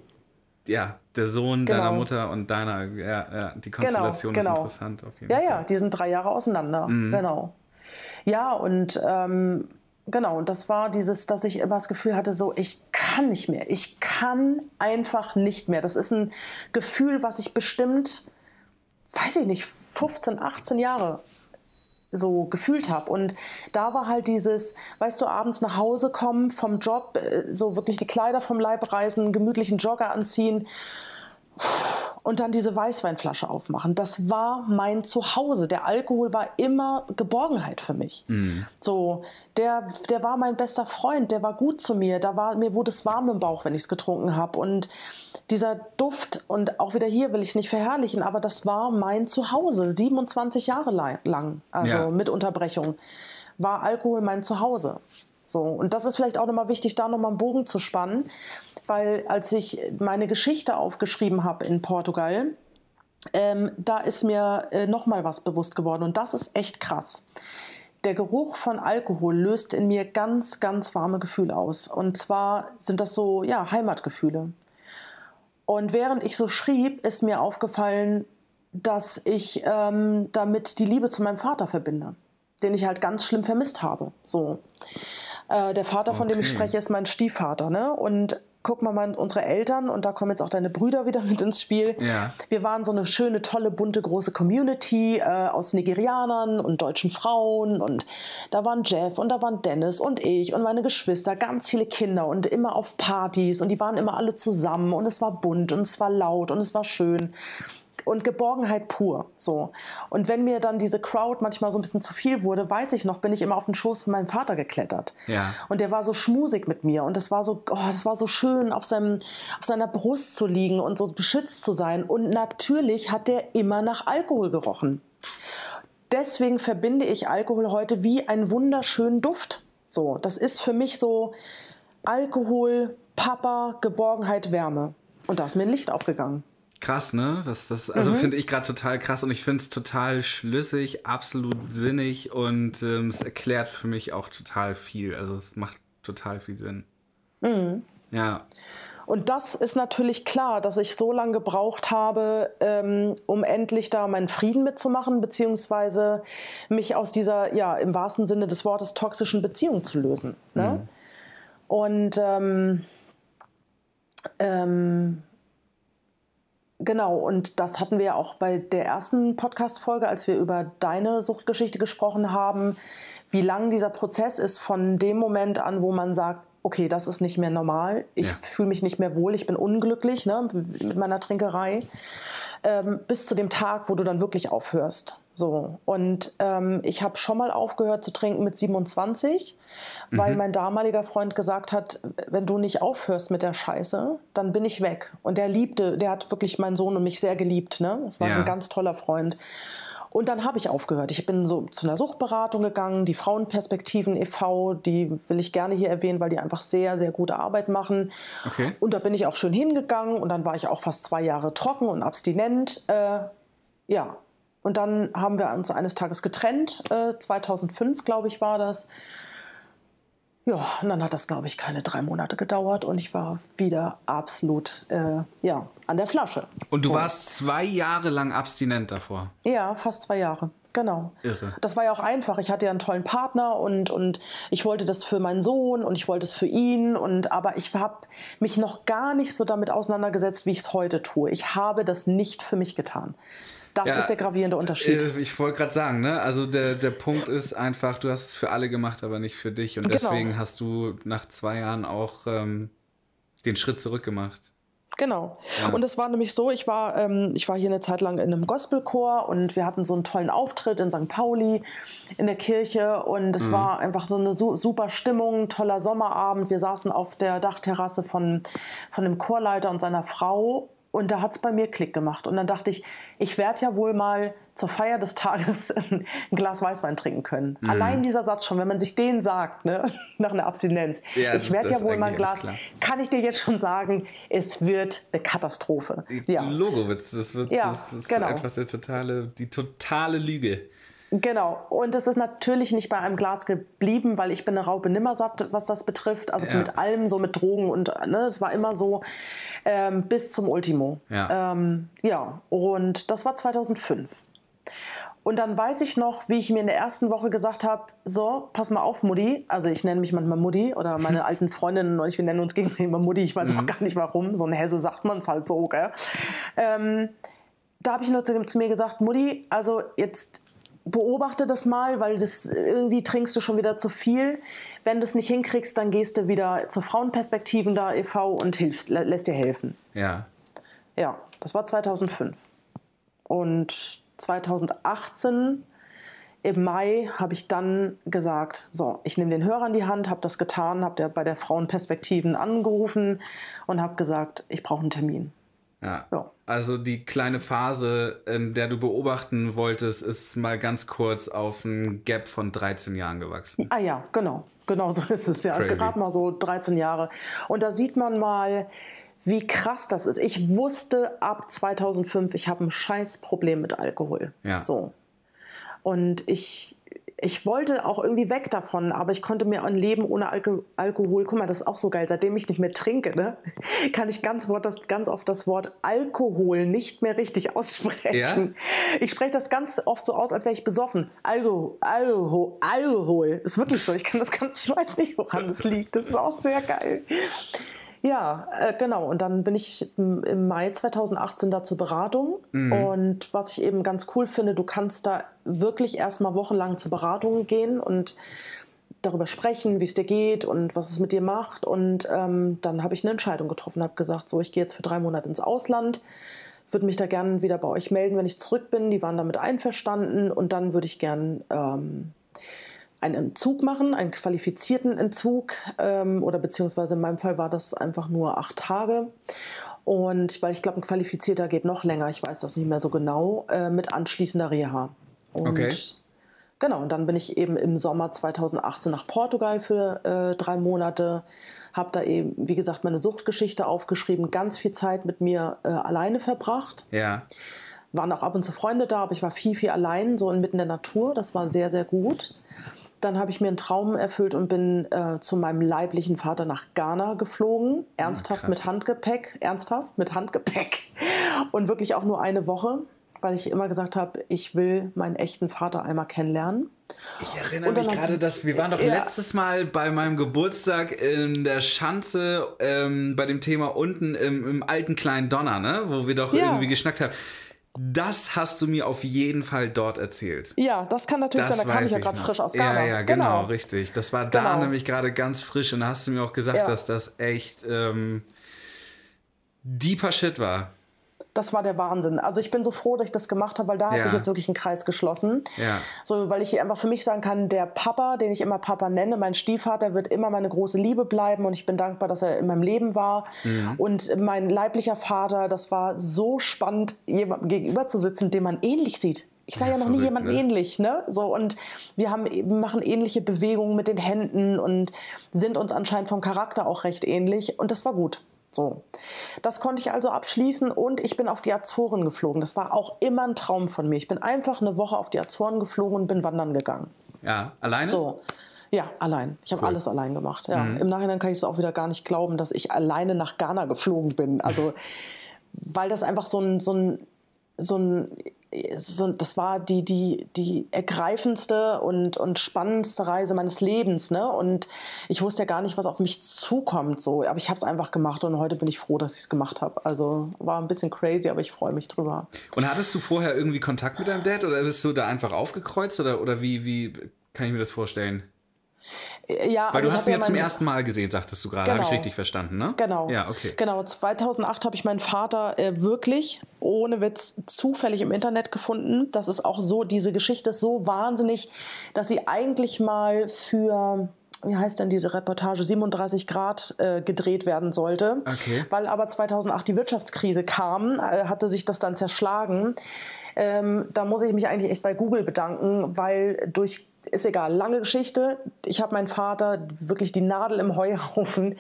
ja, der Sohn genau. deiner Mutter und deiner, ja, ja die genau, Konstellation genau, ist interessant auf jeden ja, Fall. Ja, ja, die sind drei Jahre auseinander, mhm. genau. Ja, und ähm, genau, und das war dieses, dass ich immer das Gefühl hatte, so, ich kann nicht mehr, ich kann einfach nicht mehr. Das ist ein Gefühl, was ich bestimmt, weiß ich nicht, 15, 18 Jahre so gefühlt habe. Und da war halt dieses, weißt du, abends nach Hause kommen vom Job, äh, so wirklich die Kleider vom Leib reißen, gemütlichen Jogger anziehen und dann diese Weißweinflasche aufmachen. Das war mein Zuhause. Der Alkohol war immer Geborgenheit für mich. Mhm. So, der, der war mein bester Freund, der war gut zu mir. Da war, mir wurde es warm im Bauch, wenn ich es getrunken habe. Und dieser Duft, und auch wieder hier will ich es nicht verherrlichen, aber das war mein Zuhause, 27 Jahre lang, also ja. mit Unterbrechung, war Alkohol mein Zuhause. So, und das ist vielleicht auch nochmal wichtig, da nochmal einen Bogen zu spannen weil als ich meine Geschichte aufgeschrieben habe in Portugal, ähm, da ist mir äh, noch mal was bewusst geworden und das ist echt krass. Der Geruch von Alkohol löst in mir ganz, ganz warme Gefühle aus. Und zwar sind das so, ja, Heimatgefühle. Und während ich so schrieb, ist mir aufgefallen, dass ich ähm, damit die Liebe zu meinem Vater verbinde, den ich halt ganz schlimm vermisst habe. So. Äh, der Vater, von dem ich spreche, ist mein Stiefvater. Ne? Und guck mal mal unsere Eltern und da kommen jetzt auch deine Brüder wieder mit ins Spiel. Ja. Wir waren so eine schöne, tolle, bunte, große Community äh, aus Nigerianern und deutschen Frauen und da waren Jeff und da waren Dennis und ich und meine Geschwister, ganz viele Kinder und immer auf Partys und die waren immer alle zusammen und es war bunt und es war laut und es war schön. Und Geborgenheit pur. So. Und wenn mir dann diese Crowd manchmal so ein bisschen zu viel wurde, weiß ich noch, bin ich immer auf den Schoß von meinem Vater geklettert. Ja. Und der war so schmusig mit mir und das war so, oh, das war so schön, auf, seinem, auf seiner Brust zu liegen und so beschützt zu sein. Und natürlich hat der immer nach Alkohol gerochen. Deswegen verbinde ich Alkohol heute wie einen wunderschönen Duft. So, das ist für mich so Alkohol, Papa, Geborgenheit, Wärme. Und da ist mir ein Licht aufgegangen. Krass, ne? Was das, also Mhm. finde ich gerade total krass und ich finde es total schlüssig, absolut sinnig und ähm, es erklärt für mich auch total viel. Also es macht total viel Sinn. Mhm. Ja. Und das ist natürlich klar, dass ich so lange gebraucht habe, ähm, um endlich da meinen Frieden mitzumachen, beziehungsweise mich aus dieser, ja, im wahrsten Sinne des Wortes toxischen Beziehung zu lösen. Ne? Und ähm, ähm, genau, und das hatten wir ja auch bei der ersten Podcast-Folge, als wir über deine Suchtgeschichte gesprochen haben, wie lang dieser Prozess ist von dem Moment an, wo man sagt, okay, das ist nicht mehr normal, ich Ja. fühle mich nicht mehr wohl, ich bin unglücklich ne, mit meiner Trinkerei, ähm, bis zu dem Tag, wo du dann wirklich aufhörst. So. Und ähm, ich habe schon mal aufgehört zu trinken mit 27, weil mein damaliger Freund gesagt hat, wenn du nicht aufhörst mit der Scheiße, dann bin ich weg. Und der liebte, der hat wirklich meinen Sohn und mich sehr geliebt. Ne? Es war Ja. ein ganz toller Freund. Und dann habe ich aufgehört. Ich bin so zu einer Suchtberatung gegangen, die Frauenperspektiven e.V., die will ich gerne hier erwähnen, weil die einfach sehr, sehr gute Arbeit machen. Okay. Und da bin ich auch schön hingegangen und dann war ich auch fast zwei Jahre trocken und abstinent. Äh, ja, und dann haben wir uns eines Tages getrennt. Äh, 2005, glaube ich, war das. Ja, und dann hat das, glaube ich, keine drei Monate gedauert und ich war wieder absolut äh, ja, an der Flasche. Und du So. warst zwei Jahre lang abstinent davor. Ja, fast zwei Jahre. Genau. Irre. Das war ja auch einfach. Ich hatte ja einen tollen Partner und, und ich wollte das für meinen Sohn und ich wollte es für ihn. Und, aber ich habe mich noch gar nicht so damit auseinandergesetzt, wie ich es heute tue. Ich habe das nicht für mich getan. Das Ja, ist der gravierende Unterschied. Äh, Ich wollte gerade sagen, ne? Also der, der Punkt ist einfach, du hast es für alle gemacht, aber nicht für dich. Und Genau. deswegen hast du nach zwei Jahren auch ähm, den Schritt zurück gemacht. Genau. Ja. Und es war nämlich so, ich war, ähm, ich war hier eine Zeit lang in einem Gospelchor und wir hatten so einen tollen Auftritt in St. Pauli in der Kirche und es war einfach so eine su super Stimmung, toller Sommerabend. Wir saßen auf der Dachterrasse von, von dem Chorleiter und seiner Frau und da hat es bei mir Klick gemacht. Und dann dachte ich, ich werde ja wohl mal zur Feier des Tages ein Glas Weißwein trinken können. Allein dieser Satz schon, wenn man sich den sagt, ne, nach einer Abstinenz. Ja, ich werde das ja wohl mal ein Glas, kann ich dir jetzt schon sagen, es wird eine Katastrophe. Ja, Logowitz, das wird Ja, das ist genau. einfach der totale, die totale Lüge. Genau. Und es ist natürlich nicht bei einem Glas geblieben, weil ich bin eine Raupe nimmersatt, was das betrifft. Also Ja. mit allem, so mit Drogen und ne, es war immer so ähm, bis zum Ultimo. Ja. Ähm, ja, und das war 2005. Und dann weiß ich noch, wie ich mir in der ersten Woche gesagt habe, so, pass mal auf, Mutti. Also ich nenne mich manchmal Mutti oder meine alten Freundinnen und ich, wir nennen uns gegenseitig immer Mutti. Ich weiß auch gar nicht warum. So ein Hesse sagt man es halt so, gell? Ähm, da habe ich nur zu, zu mir gesagt, Mutti, also jetzt beobachte das mal, weil das irgendwie trinkst du schon wieder zu viel. Wenn du es nicht hinkriegst, dann gehst du wieder zur Frauenperspektiven da e.V. und hilfst, lä- lässt dir helfen. Ja. Ja, das war 2005. Und 2018 im Mai habe ich dann gesagt, so, ich nehme den Hörer in die Hand, habe das getan, habe bei der Frauenperspektiven angerufen und habe gesagt, ich brauche einen Termin. Ja. Ja. Also die kleine Phase, in der du beobachten wolltest, ist mal ganz kurz auf ein Gap von 13 Jahren gewachsen. Ah ja, genau. Genau so ist es ja. Gerade mal so 13 Jahre. Und da sieht man mal, wie krass das ist. Ich wusste ab 2005, ich habe ein scheiß Problem mit Alkohol. Ja. So. Und ich, ich wollte auch irgendwie weg davon, aber ich konnte mir ein Leben ohne Alko Alkohol, guck mal, das ist auch so geil, seitdem ich nicht mehr trinke, ne, kann ich ganz, Wort, das, ganz oft das Wort Alkohol nicht mehr richtig aussprechen. Ich spreche das ganz oft so aus, als wäre ich besoffen. Alkohol, Alkohol, Alkohol. Ist wirklich so. Ich kann das ganz, ich weiß nicht, woran das liegt. Das ist auch sehr geil. Ja, äh, genau. Und dann bin ich im, Mai 2018 da zur Beratung. Und was ich eben ganz cool finde, du kannst da wirklich erstmal wochenlang zur Beratung gehen und darüber sprechen, wie es dir geht und was es mit dir macht. Und ähm, dann habe ich eine Entscheidung getroffen, habe gesagt, so, ich gehe jetzt für drei Monate ins Ausland, würde mich da gerne wieder bei euch melden, wenn ich zurück bin. Die waren damit einverstanden und dann würde ich gern ähm, einen Entzug machen, einen qualifizierten Entzug ähm, oder beziehungsweise in meinem Fall war das einfach nur acht Tage. Und weil ich glaube, ein qualifizierter geht noch länger, ich weiß das nicht mehr so genau, äh, mit anschließender Reha. Und Okay. Genau, und dann bin ich eben im Sommer 2018 nach Portugal für äh, drei Monate, habe da eben, wie gesagt, meine Suchtgeschichte aufgeschrieben, ganz viel Zeit mit mir äh, alleine verbracht Ja. waren auch ab und zu Freunde da, aber ich war viel, viel allein, so inmitten der Natur. Das war sehr, sehr gut. Dann habe ich mir einen Traum erfüllt und bin äh, zu meinem leiblichen Vater nach Ghana geflogen. Ernsthaft krass. mit Handgepäck. Ernsthaft mit Handgepäck. Und wirklich auch nur eine Woche, weil ich immer gesagt habe, ich will meinen echten Vater einmal kennenlernen. Ich erinnere mich gerade, dass wir waren doch Ja. letztes Mal bei meinem Geburtstag in der Schanze ähm, bei dem Thema unten im, im alten kleinen Donner, ne? Wo wir doch Ja. irgendwie geschnackt haben. Das hast du mir auf jeden Fall dort erzählt. Ja, das kann natürlich sein, da kam ich ja gerade frisch aus Ghana. Ja, ja, genau, richtig. Das war da Genau. nämlich gerade ganz frisch und da hast du mir auch gesagt, Ja. dass das echt ähm, deeper Shit war. Das war der Wahnsinn. Also ich bin so froh, dass ich das gemacht habe, weil da hat Ja. sich jetzt wirklich ein Kreis geschlossen. Ja. So, weil ich einfach für mich sagen kann, der Papa, den ich immer Papa nenne, mein Stiefvater, wird immer meine große Liebe bleiben und ich bin dankbar, dass er in meinem Leben war. Mhm. Und mein leiblicher Vater, das war so spannend, jemandem gegenüber zu sitzen, den man ähnlich sieht. Ich sah ja, Ja, noch nie jemanden ne? ähnlich, ne? So und wir haben wir machen ähnliche Bewegungen mit den Händen und sind uns anscheinend vom Charakter auch recht ähnlich und das war gut. So, das konnte ich also abschließen und ich bin auf die Azoren geflogen. Das war auch immer ein Traum von mir. Ich bin einfach eine Woche auf die Azoren geflogen und bin wandern gegangen. Ja, alleine? So, ja, allein. Ich habe Cool. alles allein gemacht. Ja. Im Nachhinein kann ich es auch wieder gar nicht glauben, dass ich alleine nach Ghana geflogen bin. Also, weil das einfach so ein, so ein, so ein, das war die, die, die ergreifendste und, und spannendste Reise meines Lebens. Ne? Und ich wusste ja gar nicht, was auf mich zukommt. So. Aber ich habe es einfach gemacht und heute bin ich froh, dass ich es gemacht habe. Also war ein bisschen crazy, aber ich freue mich drüber. Und hattest du vorher irgendwie Kontakt mit deinem Dad oder bist du da einfach aufgekreuzt oder, oder wie, wie kann ich mir das vorstellen? Ja, Weil also du hast ihn ja ja zum ersten Mal gesehen, sagtest du gerade. Habe ich Genau. richtig verstanden, ne? Genau. Ja, okay. Genau, 2008 habe ich meinen Vater äh, wirklich, ohne Witz, zufällig im Internet gefunden. Das ist auch so, diese Geschichte ist so wahnsinnig, dass sie eigentlich mal für, wie heißt denn diese Reportage, 37 Grad äh, gedreht werden sollte. Okay. Weil aber 2008 die Wirtschaftskrise kam, äh, hatte sich das dann zerschlagen. Ähm, da muss ich mich eigentlich echt bei Google bedanken, weil durch ist egal, lange Geschichte. Ich habe meinen Vater wirklich die Nadel im Heuhaufen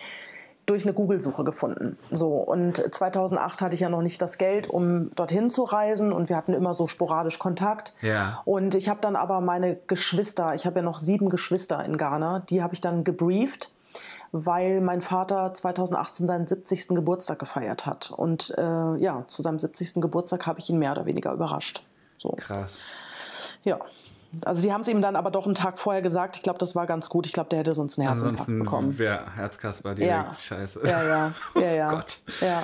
durch eine Google-Suche gefunden. So, und 2008 hatte ich ja noch nicht das Geld, um dorthin zu reisen und wir hatten immer so sporadisch Kontakt. Ja. Und ich habe dann aber meine Geschwister, ich habe ja noch sieben Geschwister in Ghana, die habe ich dann gebrieft, weil mein Vater 2018 seinen 70. Geburtstag gefeiert hat. Und äh, ja, zu seinem 70. Geburtstag habe ich ihn mehr oder weniger überrascht. So. Krass. Ja. Also sie haben es ihm dann aber doch einen Tag vorher gesagt. Ich glaube, das war ganz gut. Ich glaube, der hätte sonst einen Herzinfarkt Ansonsten bekommen. wäre Herzkasper direkt Ja. scheiße. Ja, ja, ja, ja. Oh Gott. Ja.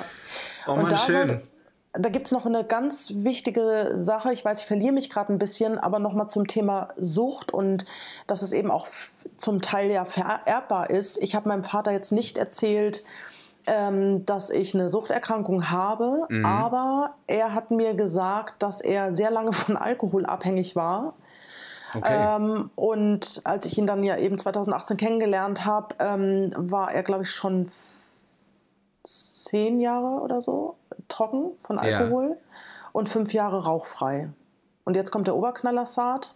Oh Mann, da schön. sollte- da gibt es noch eine ganz wichtige Sache. Ich weiß, ich verliere mich gerade ein bisschen, aber nochmal zum Thema Sucht und dass es eben auch zum Teil ja vererbbar ist. Ich habe meinem Vater jetzt nicht erzählt, ähm, dass ich eine Suchterkrankung habe, Mhm. aber er hat mir gesagt, dass er sehr lange von Alkohol abhängig war. Okay. Ähm, und als ich ihn dann ja eben 2018 kennengelernt habe, ähm, war er, glaube ich, schon zehn Jahre oder so trocken von Ja. Alkohol und fünf Jahre rauchfrei. Und jetzt kommt der Oberknaller Saat.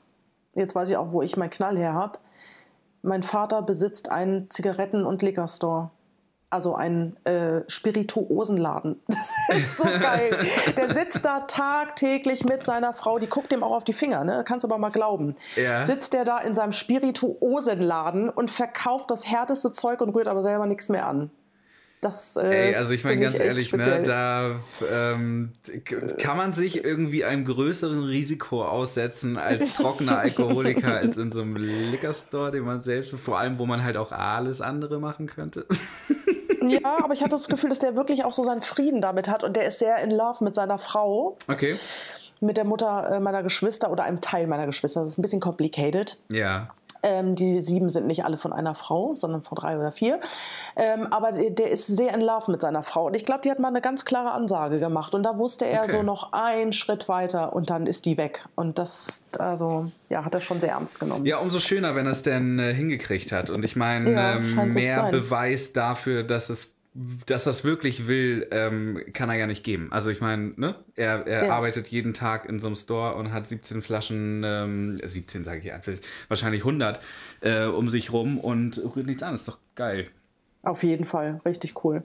Jetzt weiß ich auch, wo ich meinen Knall her habe. Mein Vater besitzt einen Zigaretten- und Liquor-Store. Also einen äh, Spirituosenladen. Das ist so geil. Der sitzt da tagtäglich mit seiner Frau, die guckt ihm auch auf die Finger, ne? Kannst du aber mal glauben. Ja. Sitzt der da in seinem Spirituosenladen und verkauft das härteste Zeug und rührt aber selber nichts mehr an. Das, äh, Ey, also ich meine ganz echt ehrlich, ne, da ähm, kann man sich irgendwie einem größeren Risiko aussetzen als trockener Alkoholiker als in so einem Liquor-Store, den man selbst, vor allem wo man halt auch alles andere machen könnte. Ja, aber ich hatte das Gefühl, dass der wirklich auch so seinen Frieden damit hat und der ist sehr in love mit seiner Frau, Okay. mit der Mutter äh, meiner Geschwister oder einem Teil meiner Geschwister. Das ist ein bisschen complicated. Ja. Ähm, die sieben sind nicht alle von einer Frau, sondern von drei oder vier. Ähm, aber der, der, ist sehr in Love mit seiner Frau. Und ich glaube, die hat mal eine ganz klare Ansage gemacht. Und da wusste er okay. so noch einen Schritt weiter und dann ist die weg. Und das, also, ja, hat er schon sehr ernst genommen. Ja, umso schöner, wenn er es denn äh, hingekriegt hat. Und ich meine, ja, ähm, mehr so Beweis dafür, dass es dass das wirklich will, ähm, kann er ja nicht geben. Also ich meine, ne? er, er ja. arbeitet jeden Tag in so einem Store und hat 17 Flaschen, ähm, 17 sage ich einfach, wahrscheinlich 100 äh, um sich rum und rührt nichts an. Ist doch geil. Auf jeden Fall, richtig cool.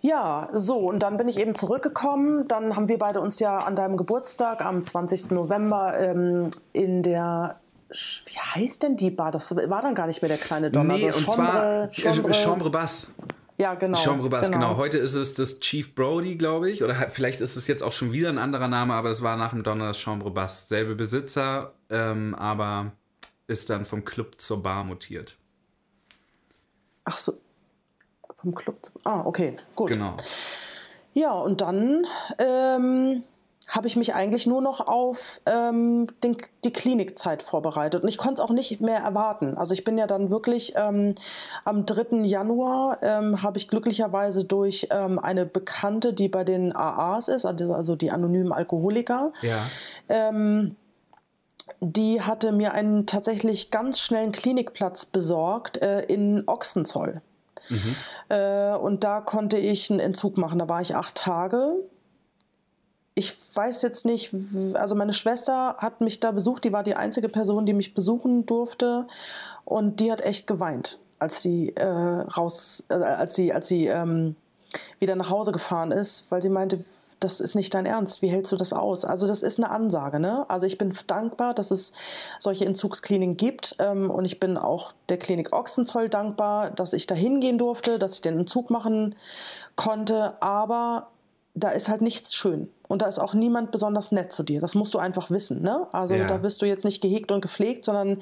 Ja, so, und dann bin ich eben zurückgekommen. Dann haben wir beide uns ja an deinem Geburtstag am 20. November ähm, in der wie heißt denn die Bar? Das war dann gar nicht mehr der kleine Donner. Nee, so und Chambre, zwar Chambre, Chambre Bass. Ja, genau. Chambre Bass, genau. genau. Heute ist es das Chief Brody, glaube ich. Oder vielleicht ist es jetzt auch schon wieder ein anderer Name, aber es war nach dem Donner das Chambre Bass. Selbe Besitzer, ähm, aber ist dann vom Club zur Bar mutiert. Ach so. Vom Club zur Ah, okay, gut. Genau. Ja, und dann ähm, habe ich mich eigentlich nur noch auf ähm, den, die Klinikzeit vorbereitet. Und ich konnte es auch nicht mehr erwarten. Also ich bin ja dann wirklich ähm, am 3. Januar ähm, habe ich glücklicherweise durch ähm, eine Bekannte, die bei den AAs ist, also, also die anonymen Alkoholiker, ja. Ähm, die hatte mir einen tatsächlich ganz schnellen Klinikplatz besorgt äh, in Ochsenzoll. Mhm. Äh, und da konnte ich einen Entzug machen. Da war ich acht Tage ich weiß jetzt nicht, also meine Schwester hat mich da besucht, die war die einzige Person, die mich besuchen durfte und die hat echt geweint, als sie äh, raus, äh, als sie, als sie ähm, wieder nach Hause gefahren ist, weil sie meinte, das ist nicht dein Ernst, wie hältst du das aus? Also das ist eine Ansage, ne? Also ich bin dankbar, dass es solche Entzugskliniken gibt ähm, und ich bin auch der Klinik Ochsenzoll dankbar, dass ich da hingehen durfte, dass ich den Entzug machen konnte, aber da ist halt nichts schön. Und da ist auch niemand besonders nett zu dir. Das musst du einfach wissen. Ne? Also ja. da wirst du jetzt nicht gehegt und gepflegt, sondern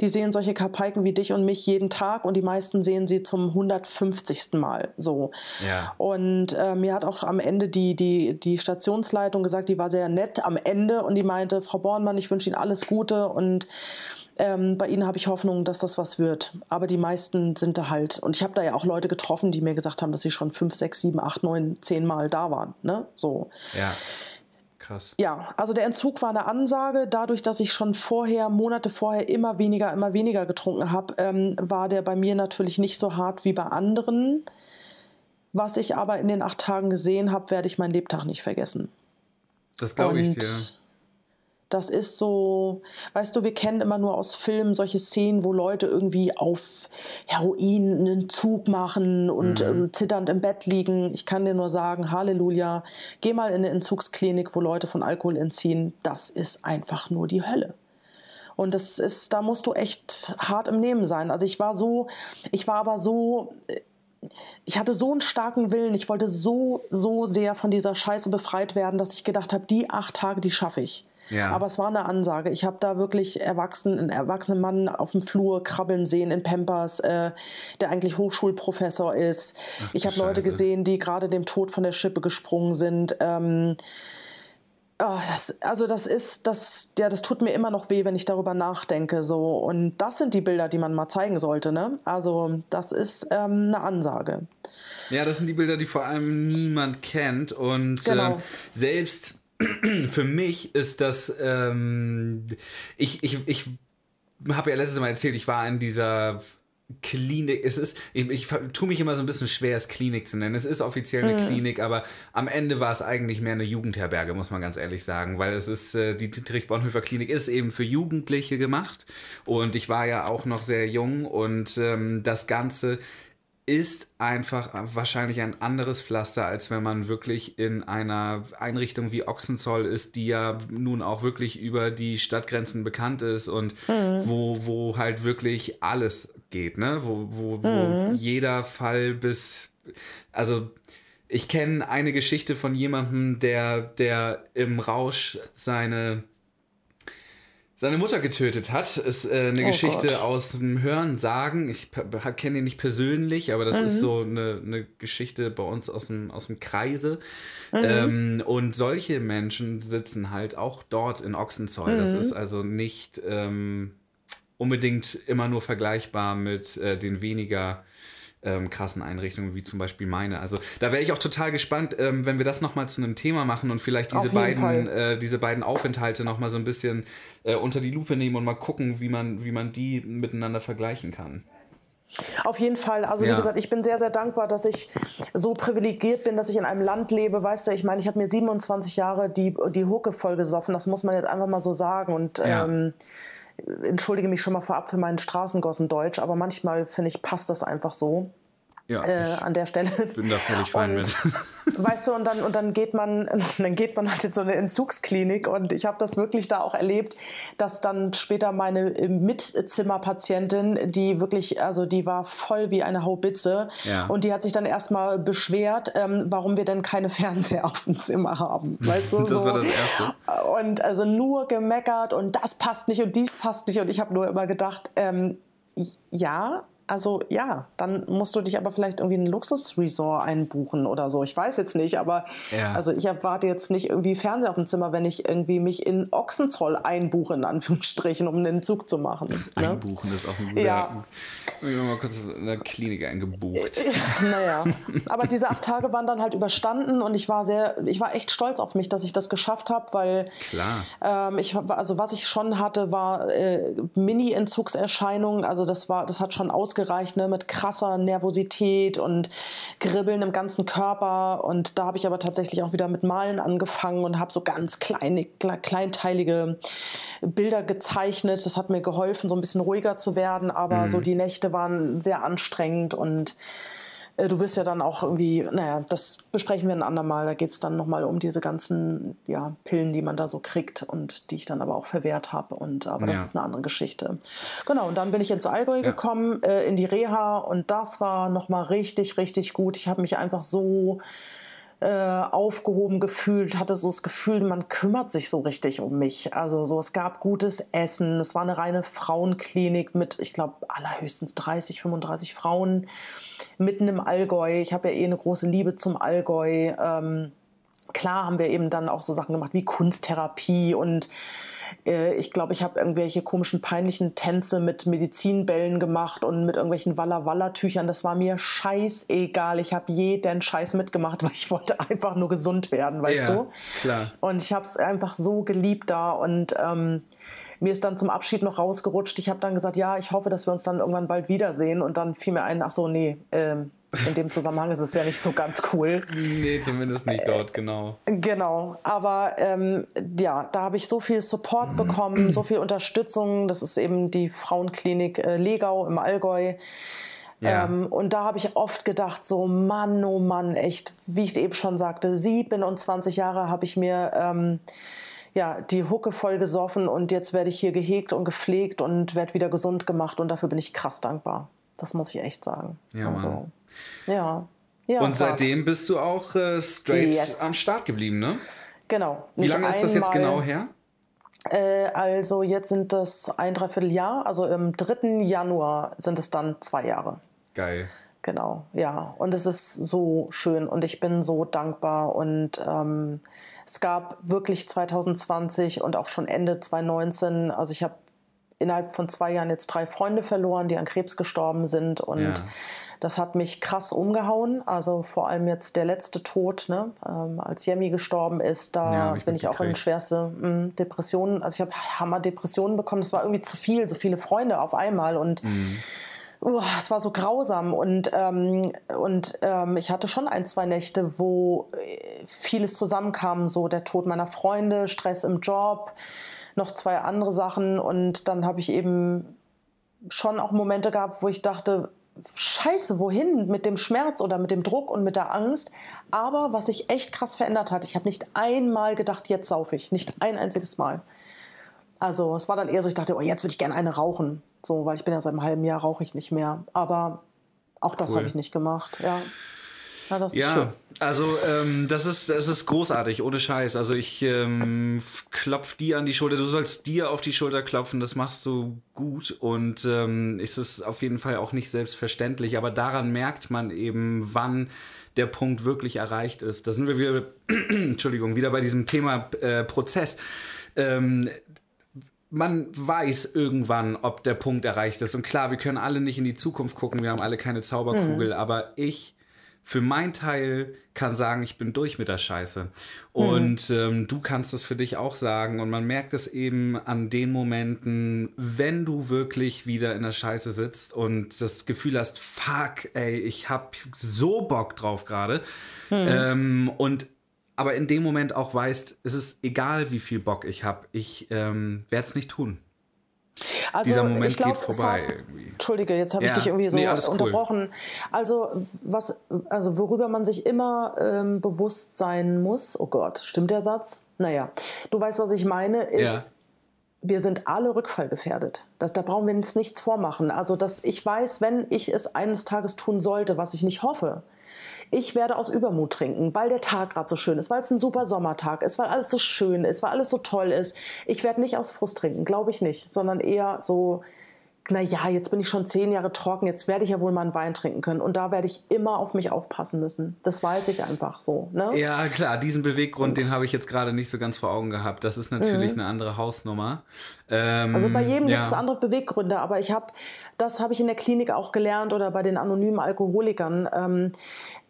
die sehen solche Karpeiken wie dich und mich jeden Tag und die meisten sehen sie zum 150. Mal so. Ja. Und äh, mir hat auch am Ende die, die, die Stationsleitung gesagt, die war sehr nett am Ende und die meinte, Frau Bornmann, ich wünsche Ihnen alles Gute und ähm, bei ihnen habe ich Hoffnung, dass das was wird. Aber die meisten sind da halt. Und ich habe da ja auch Leute getroffen, die mir gesagt haben, dass sie schon fünf, sechs, sieben, acht, neun, zehn Mal da waren. Ne? So. Ja. Krass. Ja, also der Entzug war eine Ansage. Dadurch, dass ich schon vorher, Monate vorher immer weniger, immer weniger getrunken habe, ähm, war der bei mir natürlich nicht so hart wie bei anderen. Was ich aber in den acht Tagen gesehen habe, werde ich meinen Lebtag nicht vergessen. Das glaube ich dir. Das ist so, weißt du, wir kennen immer nur aus Filmen solche Szenen, wo Leute irgendwie auf Heroin einen Zug machen und mhm. ähm, zitternd im Bett liegen. Ich kann dir nur sagen, Halleluja, geh mal in eine Entzugsklinik, wo Leute von Alkohol entziehen. Das ist einfach nur die Hölle. Und das ist, da musst du echt hart im Nehmen sein. Also ich war so, ich war aber so, äh, ich hatte so einen starken Willen, ich wollte so, so sehr von dieser Scheiße befreit werden, dass ich gedacht habe, die acht Tage, die schaffe ich. Ja. Aber es war eine Ansage. Ich habe da wirklich erwachsen, einen erwachsenen Mann auf dem Flur krabbeln sehen in Pampers, äh, der eigentlich Hochschulprofessor ist. Ach, ich habe Leute gesehen, die gerade dem Tod von der Schippe gesprungen sind. Ähm, Oh, das, also das ist, das, ja, das tut mir immer noch weh, wenn ich darüber nachdenke. So. Und das sind die Bilder, die man mal zeigen sollte. Ne? Also das ist ähm, eine Ansage. Ja, das sind die Bilder, die vor allem niemand kennt. Und genau. äh, selbst für mich ist das, ähm, ich, ich, ich habe ja letztes Mal erzählt, ich war in dieser Klinik, es ist, ich, ich tue mich immer so ein bisschen schwer, es Klinik zu nennen. Es ist offiziell eine mhm. Klinik, aber am Ende war es eigentlich mehr eine Jugendherberge, muss man ganz ehrlich sagen, weil es ist, äh, die Dietrich Bonhoeffer Klinik ist eben für Jugendliche gemacht und ich war ja auch noch sehr jung und ähm, das Ganze ist einfach wahrscheinlich ein anderes Pflaster, als wenn man wirklich in einer Einrichtung wie Ochsenzoll ist, die ja nun auch wirklich über die Stadtgrenzen bekannt ist und mhm. wo, wo halt wirklich alles geht, ne? Wo, wo, wo mhm. jeder Fall bis, also ich kenne eine Geschichte von jemandem, der, der im Rausch seine seine Mutter getötet hat. Ist äh, eine oh Geschichte Gott. aus dem Hören, Sagen. Ich kenne ihn nicht persönlich, aber das mhm. ist so eine, eine, Geschichte bei uns aus dem, aus dem Kreise. Mhm. Ähm, und solche Menschen sitzen halt auch dort in Ochsenzoll. Mhm. Das ist also nicht. Ähm, unbedingt immer nur vergleichbar mit äh, den weniger ähm, krassen Einrichtungen, wie zum Beispiel meine. Also da wäre ich auch total gespannt, ähm, wenn wir das nochmal zu einem Thema machen und vielleicht diese beiden, äh, diese beiden Aufenthalte nochmal so ein bisschen äh, unter die Lupe nehmen und mal gucken, wie man, wie man die miteinander vergleichen kann. Auf jeden Fall. Also wie ja. gesagt, ich bin sehr, sehr dankbar, dass ich so privilegiert bin, dass ich in einem Land lebe. Weißt du, ich meine, ich habe mir 27 Jahre die, die Hucke voll gesoffen. Das muss man jetzt einfach mal so sagen. Und ja. ähm, entschuldige mich schon mal vorab für meinen Straßengossendeutsch, aber manchmal finde ich, passt das einfach so. Ja, äh, an der Stelle. Bin da völlig fein mit. Weißt du, und dann, und dann geht man, dann geht man halt in so eine Entzugsklinik und ich habe das wirklich da auch erlebt, dass dann später meine Mitzimmerpatientin, die wirklich, also die war voll wie eine Haubitze ja. und die hat sich dann erstmal beschwert, ähm, warum wir denn keine Fernseher auf dem Zimmer haben. Weißt du, das so. war das Erste. Und also nur gemeckert und das passt nicht und dies passt nicht und ich habe nur immer gedacht, ähm, ja, also ja, dann musst du dich aber vielleicht irgendwie ein Luxusresort einbuchen oder so. Ich weiß jetzt nicht, aber ja. also ich erwarte jetzt nicht irgendwie Fernseher auf dem Zimmer, wenn ich irgendwie mich in Ochsenzoll einbuche, in Anführungsstrichen, um einen Zug zu machen. Das ne? Einbuchen ist auch ein guter. Ja. Ich mal kurz in der Klinik eingebucht. naja, aber diese acht Tage waren dann halt überstanden und ich war sehr, ich war echt stolz auf mich, dass ich das geschafft habe, weil Klar. Ähm, ich also was ich schon hatte, war äh, Mini-Entzugserscheinungen. Also das war, das hat schon aus ausgereicht, ne, mit krasser Nervosität und Kribbeln im ganzen Körper. Und da habe ich aber tatsächlich auch wieder mit Malen angefangen und habe so ganz kleine, kleinteilige Bilder gezeichnet. Das hat mir geholfen, so ein bisschen ruhiger zu werden. Aber mhm. so die Nächte waren sehr anstrengend und du wirst ja dann auch irgendwie, naja, das besprechen wir ein andermal. Da geht es dann nochmal um diese ganzen ja, Pillen, die man da so kriegt und die ich dann aber auch verwehrt habe. Und aber das ja. ist eine andere Geschichte. Genau, und dann bin ich ins Allgäu ja. gekommen, äh, in die Reha und das war nochmal richtig, richtig gut. Ich habe mich einfach so äh, aufgehoben gefühlt, hatte so das Gefühl, man kümmert sich so richtig um mich. Also so, es gab gutes Essen, es war eine reine Frauenklinik mit, ich glaube, allerhöchstens 30, 35 Frauen mitten im Allgäu. Ich habe ja eh eine große Liebe zum Allgäu. Ähm, klar haben wir eben dann auch so Sachen gemacht wie Kunsttherapie und äh, ich glaube, ich habe irgendwelche komischen, peinlichen Tänze mit Medizinbällen gemacht und mit irgendwelchen Walla-Walla-Tüchern. Das war mir scheißegal. Ich habe jeden Scheiß mitgemacht, weil ich wollte einfach nur gesund werden, weißt ja, du? Klar. Und ich habe es einfach so geliebt da und ähm, mir ist dann zum Abschied noch rausgerutscht. Ich habe dann gesagt, ja, ich hoffe, dass wir uns dann irgendwann bald wiedersehen. Und dann fiel mir ein, ach so, nee, ähm, in dem Zusammenhang ist es ja nicht so ganz cool. Nee, zumindest nicht dort, genau. Genau, aber ähm, ja, da habe ich so viel Support bekommen, so viel Unterstützung. Das ist eben die Frauenklinik äh, Legau im Allgäu. Ja. Ähm, und da habe ich oft gedacht, so Mann, oh Mann, echt, wie ich es eben schon sagte, 27 Jahre habe ich mir ähm, ja, die Hucke voll gesoffen und jetzt werde ich hier gehegt und gepflegt und werde wieder gesund gemacht und dafür bin ich krass dankbar. Das muss ich echt sagen. Ja, also, ja. ja. und seitdem bist du auch äh, straight yes. am Start geblieben, ne? Genau. Wie lange ist das jetzt genau her? Äh, also jetzt sind das ein Dreivierteljahr, also im 3. Januar sind es dann zwei Jahre. Geil. Genau, ja. Und es ist so schön und ich bin so dankbar und ähm, es gab wirklich 2020 und auch schon Ende 2019, also ich habe innerhalb von zwei Jahren jetzt drei Freunde verloren, die an Krebs gestorben sind und ja. Das hat mich krass umgehauen. Also vor allem jetzt der letzte Tod, ne? ähm, als Yemi gestorben ist, da ja, bin ich auch in schwerste mh, hm, Depressionen. Also ich habe Hammer-Depressionen bekommen. Das war irgendwie zu viel, so viele Freunde auf einmal und mhm es war so grausam und, ähm, und ähm, ich hatte schon ein, zwei Nächte, wo äh, vieles zusammenkam, so der Tod meiner Freunde, Stress im Job, noch zwei andere Sachen und dann habe ich eben schon auch Momente gehabt, wo ich dachte, Scheiße, wohin mit dem Schmerz oder mit dem Druck und mit der Angst. Aber was sich echt krass verändert hat, ich habe nicht einmal gedacht, jetzt saufe ich, nicht ein einziges Mal. Also es war dann eher so, ich dachte, oh, jetzt würde ich gerne eine rauchen. So, weil ich bin ja seit einem halben Jahr rauche ich nicht mehr. Aber auch das cool. habe ich nicht gemacht, ja. Ja, das ja schön. also ähm, das ist das ist großartig, ohne Scheiß. Also ich ähm, klopf dir an die Schulter. Du sollst dir auf die Schulter klopfen. Das machst du gut und ähm, ist es auf jeden Fall auch nicht selbstverständlich. Aber daran merkt man eben, wann der Punkt wirklich erreicht ist. Da sind wir wieder, Entschuldigung, wieder bei diesem Thema äh, Prozess. Ähm, man weiß irgendwann, ob der Punkt erreicht ist. Und klar, wir können alle nicht in die Zukunft gucken, wir haben alle keine Zauberkugel, mhm. aber ich für mein Teil kann sagen, ich bin durch mit der Scheiße. Und mhm. ähm, du kannst es für dich auch sagen. Und man merkt es eben an den Momenten, wenn du wirklich wieder in der Scheiße sitzt und das Gefühl hast, fuck, ey, ich hab so Bock drauf gerade. Mhm. Ähm, und aber in dem Moment auch weißt, es ist egal, wie viel Bock ich habe, ich ähm, werde es nicht tun. Also, Dieser Moment ich glaub, geht vorbei. Hat, Entschuldige, jetzt habe ja. ich dich irgendwie so nee, unterbrochen. Cool. Also, was, also worüber man sich immer ähm, bewusst sein muss, oh Gott, stimmt der Satz? Naja, du weißt, was ich meine, ist, ja. wir sind alle rückfallgefährdet. Das, da brauchen wir uns nichts vormachen. Also, dass ich weiß, wenn ich es eines Tages tun sollte, was ich nicht hoffe, ich werde aus Übermut trinken, weil der Tag gerade so schön ist, weil es ein super Sommertag ist, weil alles so schön ist, weil alles so toll ist. Ich werde nicht aus Frust trinken, glaube ich nicht, sondern eher so, naja, jetzt bin ich schon zehn Jahre trocken, jetzt werde ich ja wohl mal einen Wein trinken können. Und da werde ich immer auf mich aufpassen müssen. Das weiß ich einfach so. Ne? Ja, klar, diesen Beweggrund, Und den habe ich jetzt gerade nicht so ganz vor Augen gehabt. Das ist natürlich mhm. eine andere Hausnummer. Ähm, also bei jedem ja. gibt es andere Beweggründe, aber ich habe, das habe ich in der Klinik auch gelernt oder bei den anonymen Alkoholikern, ähm,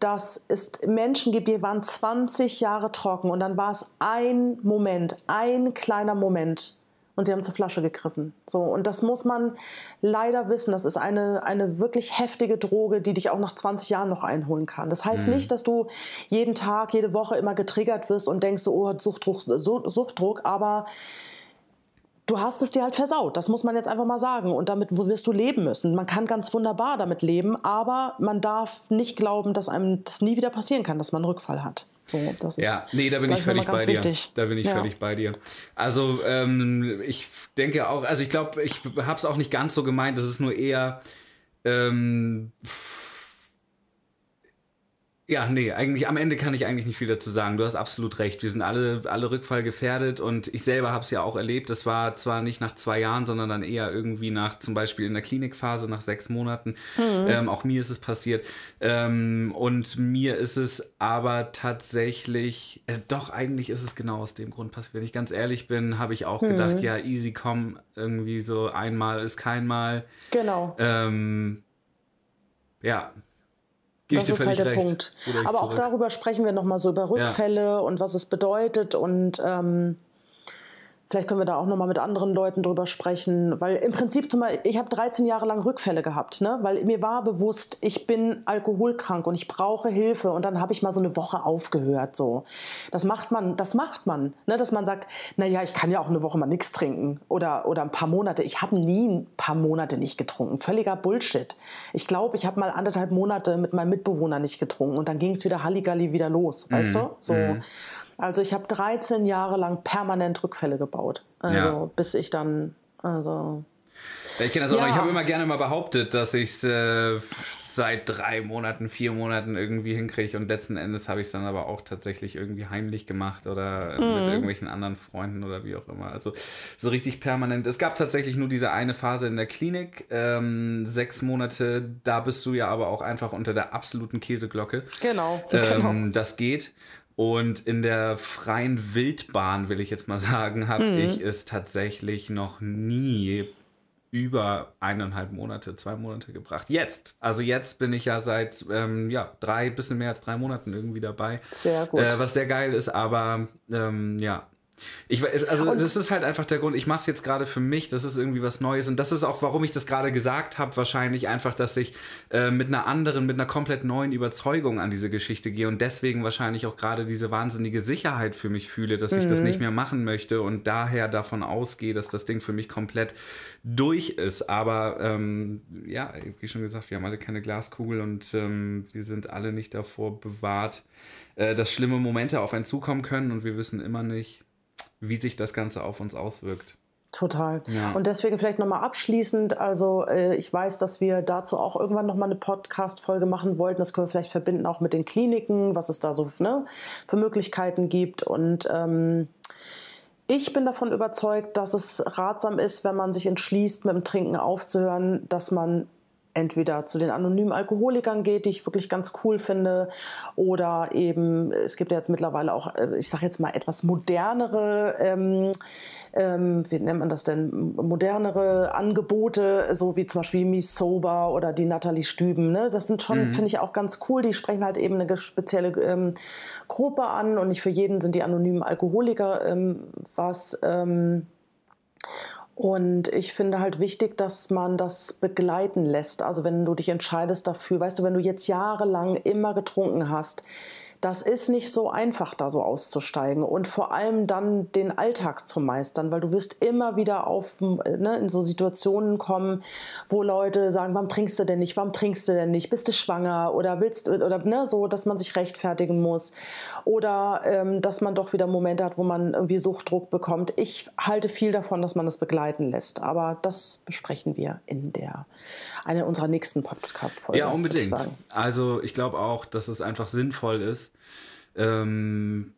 dass es Menschen gibt, die waren 20 Jahre trocken und dann war es ein Moment, ein kleiner Moment und sie haben zur Flasche gegriffen. So, und das muss man leider wissen. Das ist eine, eine wirklich heftige Droge, die dich auch nach 20 Jahren noch einholen kann. Das heißt mhm. nicht, dass du jeden Tag, jede Woche immer getriggert wirst und denkst, oh, Suchtdruck, Suchtdruck, aber du hast es dir halt versaut. Das muss man jetzt einfach mal sagen. Und damit wirst du leben müssen. Man kann ganz wunderbar damit leben, aber man darf nicht glauben, dass einem das nie wieder passieren kann, dass man einen Rückfall hat. So, das ist, ja, nee, da bin ich völlig bei dir. Wichtig. Da bin ich ja. völlig bei dir. Also ähm, ich denke auch, also ich glaube, ich habe es auch nicht ganz so gemeint. Das ist nur eher ähm, ja, nee, eigentlich am Ende kann ich eigentlich nicht viel dazu sagen. Du hast absolut recht. Wir sind alle, alle rückfallgefährdet und ich selber habe es ja auch erlebt. Das war zwar nicht nach zwei Jahren, sondern dann eher irgendwie nach zum Beispiel in der Klinikphase nach sechs Monaten. Mhm. Ähm, auch mir ist es passiert. Ähm, und mir ist es aber tatsächlich, äh, doch eigentlich ist es genau aus dem Grund passiert. Wenn ich ganz ehrlich bin, habe ich auch mhm. gedacht, ja, easy, komm, irgendwie so einmal ist kein Mal. Genau. Ähm, ja, das ist halt der recht. Punkt. Aber auch darüber sprechen wir nochmal so über Rückfälle ja. und was es bedeutet und ähm, Vielleicht können wir da auch noch mal mit anderen Leuten drüber sprechen, weil im Prinzip zum Beispiel, ich habe 13 Jahre lang Rückfälle gehabt, ne? weil mir war bewusst, ich bin alkoholkrank und ich brauche Hilfe und dann habe ich mal so eine Woche aufgehört. So, das macht man, das macht man, ne? dass man sagt, na ja, ich kann ja auch eine Woche mal nichts trinken oder oder ein paar Monate. Ich habe nie ein paar Monate nicht getrunken, völliger Bullshit. Ich glaube, ich habe mal anderthalb Monate mit meinem Mitbewohner nicht getrunken und dann ging es wieder Halligalli wieder los, mhm. weißt du? So. Mhm. Also ich habe 13 Jahre lang permanent Rückfälle gebaut. Also ja. bis ich dann, also. Ich kenne das auch ja. noch. Ich habe immer gerne mal behauptet, dass ich es äh, seit drei Monaten, vier Monaten irgendwie hinkriege und letzten Endes habe ich es dann aber auch tatsächlich irgendwie heimlich gemacht oder mhm. mit irgendwelchen anderen Freunden oder wie auch immer. Also so richtig permanent. Es gab tatsächlich nur diese eine Phase in der Klinik, ähm, sechs Monate. Da bist du ja aber auch einfach unter der absoluten Käseglocke. Genau. Ähm, genau. Das geht. Und in der freien Wildbahn, will ich jetzt mal sagen, habe mhm. ich es tatsächlich noch nie über eineinhalb Monate, zwei Monate gebracht. Jetzt, also jetzt bin ich ja seit ähm, ja drei, bisschen mehr als drei Monaten irgendwie dabei. Sehr gut. Äh, was sehr geil ist, aber ähm, ja, ich, also und das ist halt einfach der Grund, ich mache es jetzt gerade für mich, das ist irgendwie was Neues und das ist auch, warum ich das gerade gesagt habe, wahrscheinlich einfach, dass ich äh, mit einer anderen, mit einer komplett neuen Überzeugung an diese Geschichte gehe und deswegen wahrscheinlich auch gerade diese wahnsinnige Sicherheit für mich fühle, dass mhm. ich das mhm. nicht mehr machen möchte und daher davon ausgehe, dass das Ding für mich komplett durch ist. Aber ähm, ja, wie schon gesagt, wir haben alle keine Glaskugel und ähm, wir sind alle nicht davor bewahrt, äh, dass schlimme Momente auf einen zukommen können und wir wissen immer nicht, wie sich das Ganze auf uns auswirkt. Total. Ja. Und deswegen vielleicht nochmal abschließend, also äh, ich weiß, dass wir dazu auch irgendwann nochmal eine Podcast-Folge machen wollten. Das können wir vielleicht verbinden auch mit den Kliniken, was es da so ne, für Möglichkeiten gibt. Und ähm, ich bin davon überzeugt, dass es ratsam ist, wenn man sich entschließt, mit dem Trinken aufzuhören, dass man entweder zu den anonymen Alkoholikern geht, die ich wirklich ganz cool finde, oder eben, es gibt ja jetzt mittlerweile auch, äh, ich sage jetzt mal, etwas modernere ähm, ähm, wie nennt man das denn, modernere Angebote, so wie zum Beispiel Mies Sober oder die Nathalie Stüben. Ne? Das sind schon, mhm. finde ich, auch ganz cool. Die sprechen halt eben eine spezielle ähm, Gruppe an und nicht für jeden sind die anonymen Alkoholiker ähm, was. Und ich finde halt wichtig, dass man das begleiten lässt. Also wenn du dich entscheidest dafür, weißt du, wenn du jetzt jahrelang immer getrunken hast, das ist nicht so einfach, da so auszusteigen und vor allem dann den Alltag zu meistern, weil du wirst immer wieder auf, ne, in so Situationen kommen, wo Leute sagen, warum trinkst du denn nicht, warum trinkst du denn nicht, bist du schwanger oder willst oder ne, so, dass man sich rechtfertigen muss oder ähm, dass man doch wieder Momente hat, wo man irgendwie Suchtdruck bekommt. Ich halte viel davon, dass man das begleiten lässt, aber das besprechen wir in der einer unserer nächsten Podcast-Folgen. Ja, unbedingt. Ich also ich glaube auch, dass es einfach sinnvoll ist. Ähm,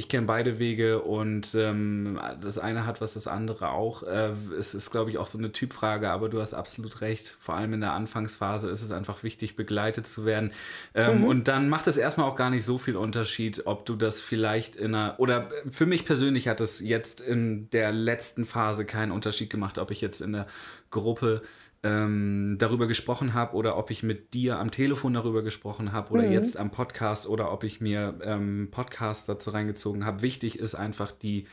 ich kenne beide Wege und ähm, das eine hat was, das andere auch. Äh, es ist, glaube ich, auch so eine Typfrage, aber du hast absolut recht. Vor allem in der Anfangsphase ist es einfach wichtig, begleitet zu werden. Ähm, mhm. Und dann macht es erstmal auch gar nicht so viel Unterschied, ob du das vielleicht in einer, oder für mich persönlich hat es jetzt in der letzten Phase keinen Unterschied gemacht, ob ich jetzt in der Gruppe ähm, darüber gesprochen habe oder ob ich mit dir am Telefon darüber gesprochen habe oder mhm. jetzt am Podcast oder ob ich mir ähm, Podcasts dazu reingezogen habe. Wichtig ist einfach die,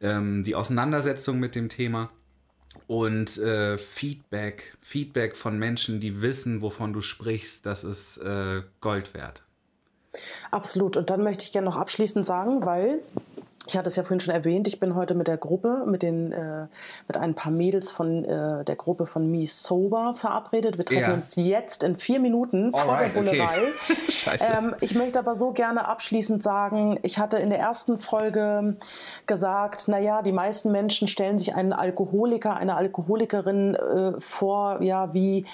ähm, die Auseinandersetzung mit dem Thema und äh, Feedback, Feedback von Menschen, die wissen, wovon du sprichst, das ist äh, Gold wert. Absolut. Und dann möchte ich gerne noch abschließend sagen, weil ich hatte es ja vorhin schon erwähnt, ich bin heute mit der Gruppe, mit, den, äh, mit ein paar Mädels von äh, der Gruppe von Me Sober verabredet. Wir treffen ja. uns jetzt in vier Minuten Alright, vor der Bullerei. Okay. ähm, ich möchte aber so gerne abschließend sagen, ich hatte in der ersten Folge gesagt, naja, die meisten Menschen stellen sich einen Alkoholiker, eine Alkoholikerin äh, vor, ja, wie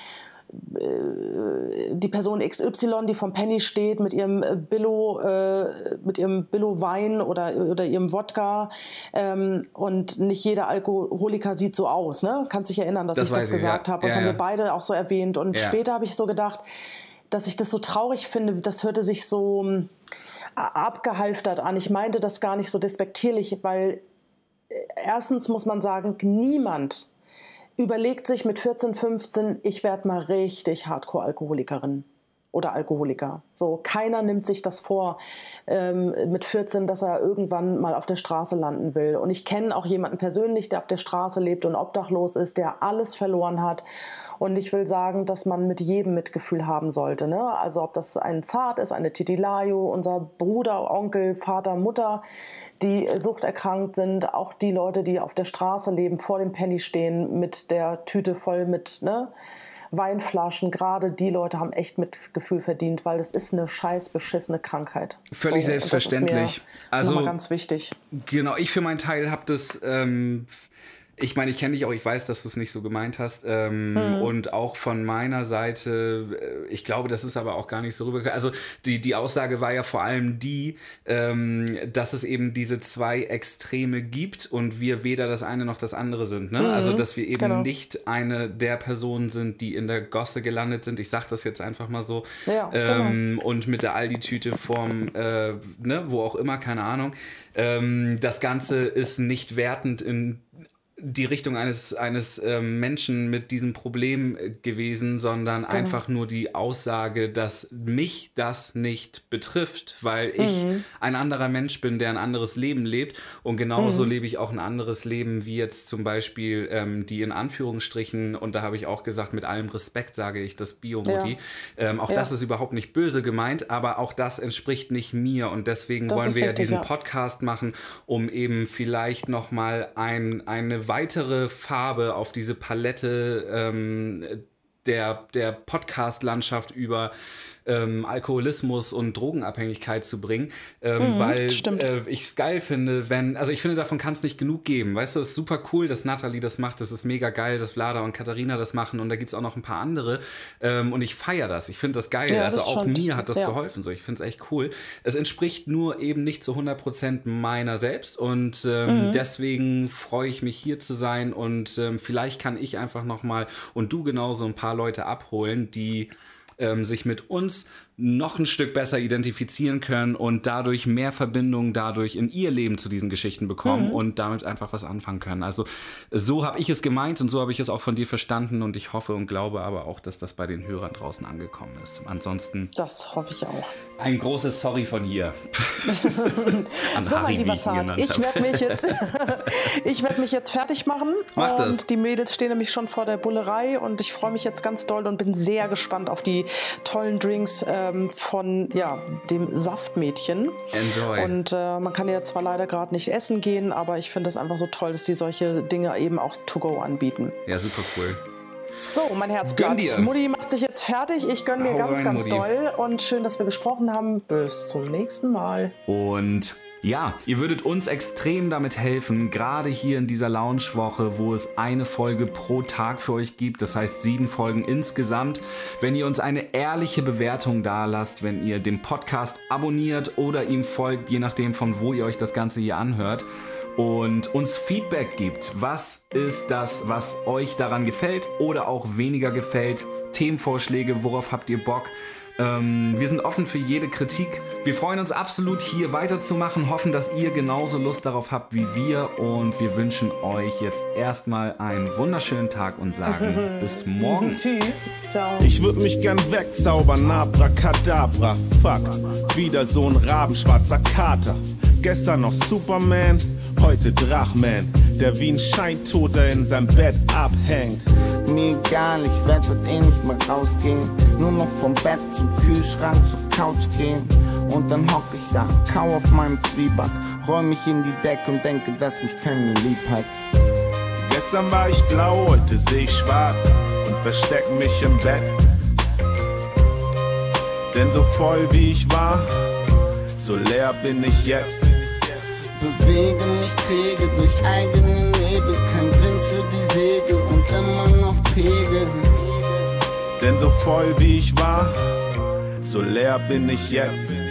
die Person XY, die vom Penny steht, mit ihrem äh, Billo, äh, mit ihrem Billo Wein oder, oder ihrem Wodka. Ähm, und nicht jeder Alkoholiker sieht so aus. Ne? Kannst dich erinnern, dass das ich das gesagt ja. habe. Das ja, haben wir beide auch so erwähnt. Und ja. später habe ich so gedacht, dass ich das so traurig finde. Das hörte sich so äh, abgehalftert an. Ich meinte das gar nicht so despektierlich, weil äh, erstens muss man sagen, niemand überlegt sich mit 14, 15, ich werde mal richtig Hardcore-Alkoholikerin oder Alkoholiker. So, keiner nimmt sich das vor ähm, mit 14, dass er irgendwann mal auf der Straße landen will. Und ich kenne auch jemanden persönlich, der auf der Straße lebt und obdachlos ist, der alles verloren hat und ich will sagen, dass man mit jedem Mitgefühl haben sollte. Ne? Also ob das ein Zart ist, eine Titilayo, unser Bruder, Onkel, Vater, Mutter, die suchterkrankt sind, auch die Leute, die auf der Straße leben, vor dem Penny stehen, mit der Tüte voll mit ne? Weinflaschen, gerade die Leute haben echt Mitgefühl verdient, weil das ist eine scheiß beschissene Krankheit. Völlig so, selbstverständlich. also ganz wichtig. Genau, ich für meinen Teil habe das ähm, ich meine, ich kenne dich auch, ich weiß, dass du es nicht so gemeint hast. Ähm, mhm. Und auch von meiner Seite, äh, ich glaube, das ist aber auch gar nicht so rübergekommen. Also die, die Aussage war ja vor allem die, ähm, dass es eben diese zwei Extreme gibt und wir weder das eine noch das andere sind. Ne? Mhm. Also dass wir eben genau. nicht eine der Personen sind, die in der Gosse gelandet sind. Ich sage das jetzt einfach mal so. Ja, ähm, genau. Und mit der Aldi-Tüte vorm, äh, ne, wo auch immer, keine Ahnung. Ähm, das Ganze ist nicht wertend in die Richtung eines, eines ähm, Menschen mit diesem Problem äh, gewesen, sondern genau. einfach nur die Aussage, dass mich das nicht betrifft, weil ich mhm. ein anderer Mensch bin, der ein anderes Leben lebt. Und genauso mhm. lebe ich auch ein anderes Leben, wie jetzt zum Beispiel ähm, die in Anführungsstrichen, und da habe ich auch gesagt, mit allem Respekt sage ich das Biomutti. Ja. Ähm, auch ja. das ist überhaupt nicht böse gemeint, aber auch das entspricht nicht mir. Und deswegen das wollen wir richtig, diesen ja. Podcast machen, um eben vielleicht nochmal ein, eine weitere Farbe auf diese Palette ähm, der, der Podcast-Landschaft über ähm, Alkoholismus und Drogenabhängigkeit zu bringen, ähm, mhm, weil äh, ich es geil finde, wenn, also ich finde, davon kann es nicht genug geben. Weißt du, es ist super cool, dass Natalie das macht, das ist mega geil, dass Vlada und Katharina das machen und da gibt es auch noch ein paar andere ähm, und ich feiere das. Ich finde das geil. Ja, also auch mir hat das ja. geholfen. So, ich finde es echt cool. Es entspricht nur eben nicht zu 100% meiner selbst und ähm, mhm. deswegen freue ich mich hier zu sein und ähm, vielleicht kann ich einfach nochmal und du genauso ein paar Leute abholen, die ähm, sich mit uns noch ein Stück besser identifizieren können und dadurch mehr Verbindung dadurch in ihr Leben zu diesen Geschichten bekommen mhm. und damit einfach was anfangen können. Also so habe ich es gemeint und so habe ich es auch von dir verstanden und ich hoffe und glaube aber auch, dass das bei den Hörern draußen angekommen ist. Ansonsten. Das hoffe ich auch. Ein großes Sorry von hier. so, mein lieber Zart, ich werde mich jetzt, ich werde mich jetzt fertig machen Mach und das. die Mädels stehen nämlich schon vor der Bullerei und ich freue mich jetzt ganz doll und bin sehr gespannt auf die tollen Drinks. Äh, ähm, von ja, dem Saftmädchen. Enjoy. Und äh, man kann ja zwar leider gerade nicht essen gehen, aber ich finde es einfach so toll, dass die solche Dinge eben auch to go anbieten. Ja, super cool. So, mein Herzblatt. Mutti macht sich jetzt fertig. Ich gönne mir Hau ganz, rein, ganz Mutti. doll. Und schön, dass wir gesprochen haben. Bis zum nächsten Mal. Und ja, ihr würdet uns extrem damit helfen, gerade hier in dieser Launchwoche, wo es eine Folge pro Tag für euch gibt, das heißt sieben Folgen insgesamt, wenn ihr uns eine ehrliche Bewertung da lasst, wenn ihr dem Podcast abonniert oder ihm folgt, je nachdem von wo ihr euch das Ganze hier anhört und uns Feedback gibt. Was ist das, was euch daran gefällt oder auch weniger gefällt? Themenvorschläge, worauf habt ihr Bock? Ähm, wir sind offen für jede Kritik. Wir freuen uns absolut, hier weiterzumachen, hoffen, dass ihr genauso Lust darauf habt wie wir und wir wünschen euch jetzt erstmal einen wunderschönen Tag und sagen bis morgen. Tschüss. Ciao. Ich würde mich gern wegzaubern, abracadabra. Fuck, wieder so ein rabenschwarzer Kater. Gestern noch Superman, heute Drachman, der wie ein Scheintoter in seinem Bett abhängt. Mir egal, ich werd heute eh nicht mehr rausgehen. Nur noch vom Bett zum Kühlschrank zur Couch gehen. Und dann hock ich da, kau auf meinem Zwieback, räum mich in die Decke und denke, dass mich keiner lieb hat. Gestern war ich blau, heute seh ich schwarz und versteck mich im Bett. Denn so voll wie ich war, so leer bin ich jetzt. Bewege mich träge durch eigene Nebel, kein Wind für die Segel und immer noch Pegel. Denn so voll wie ich war, so leer bin ich jetzt.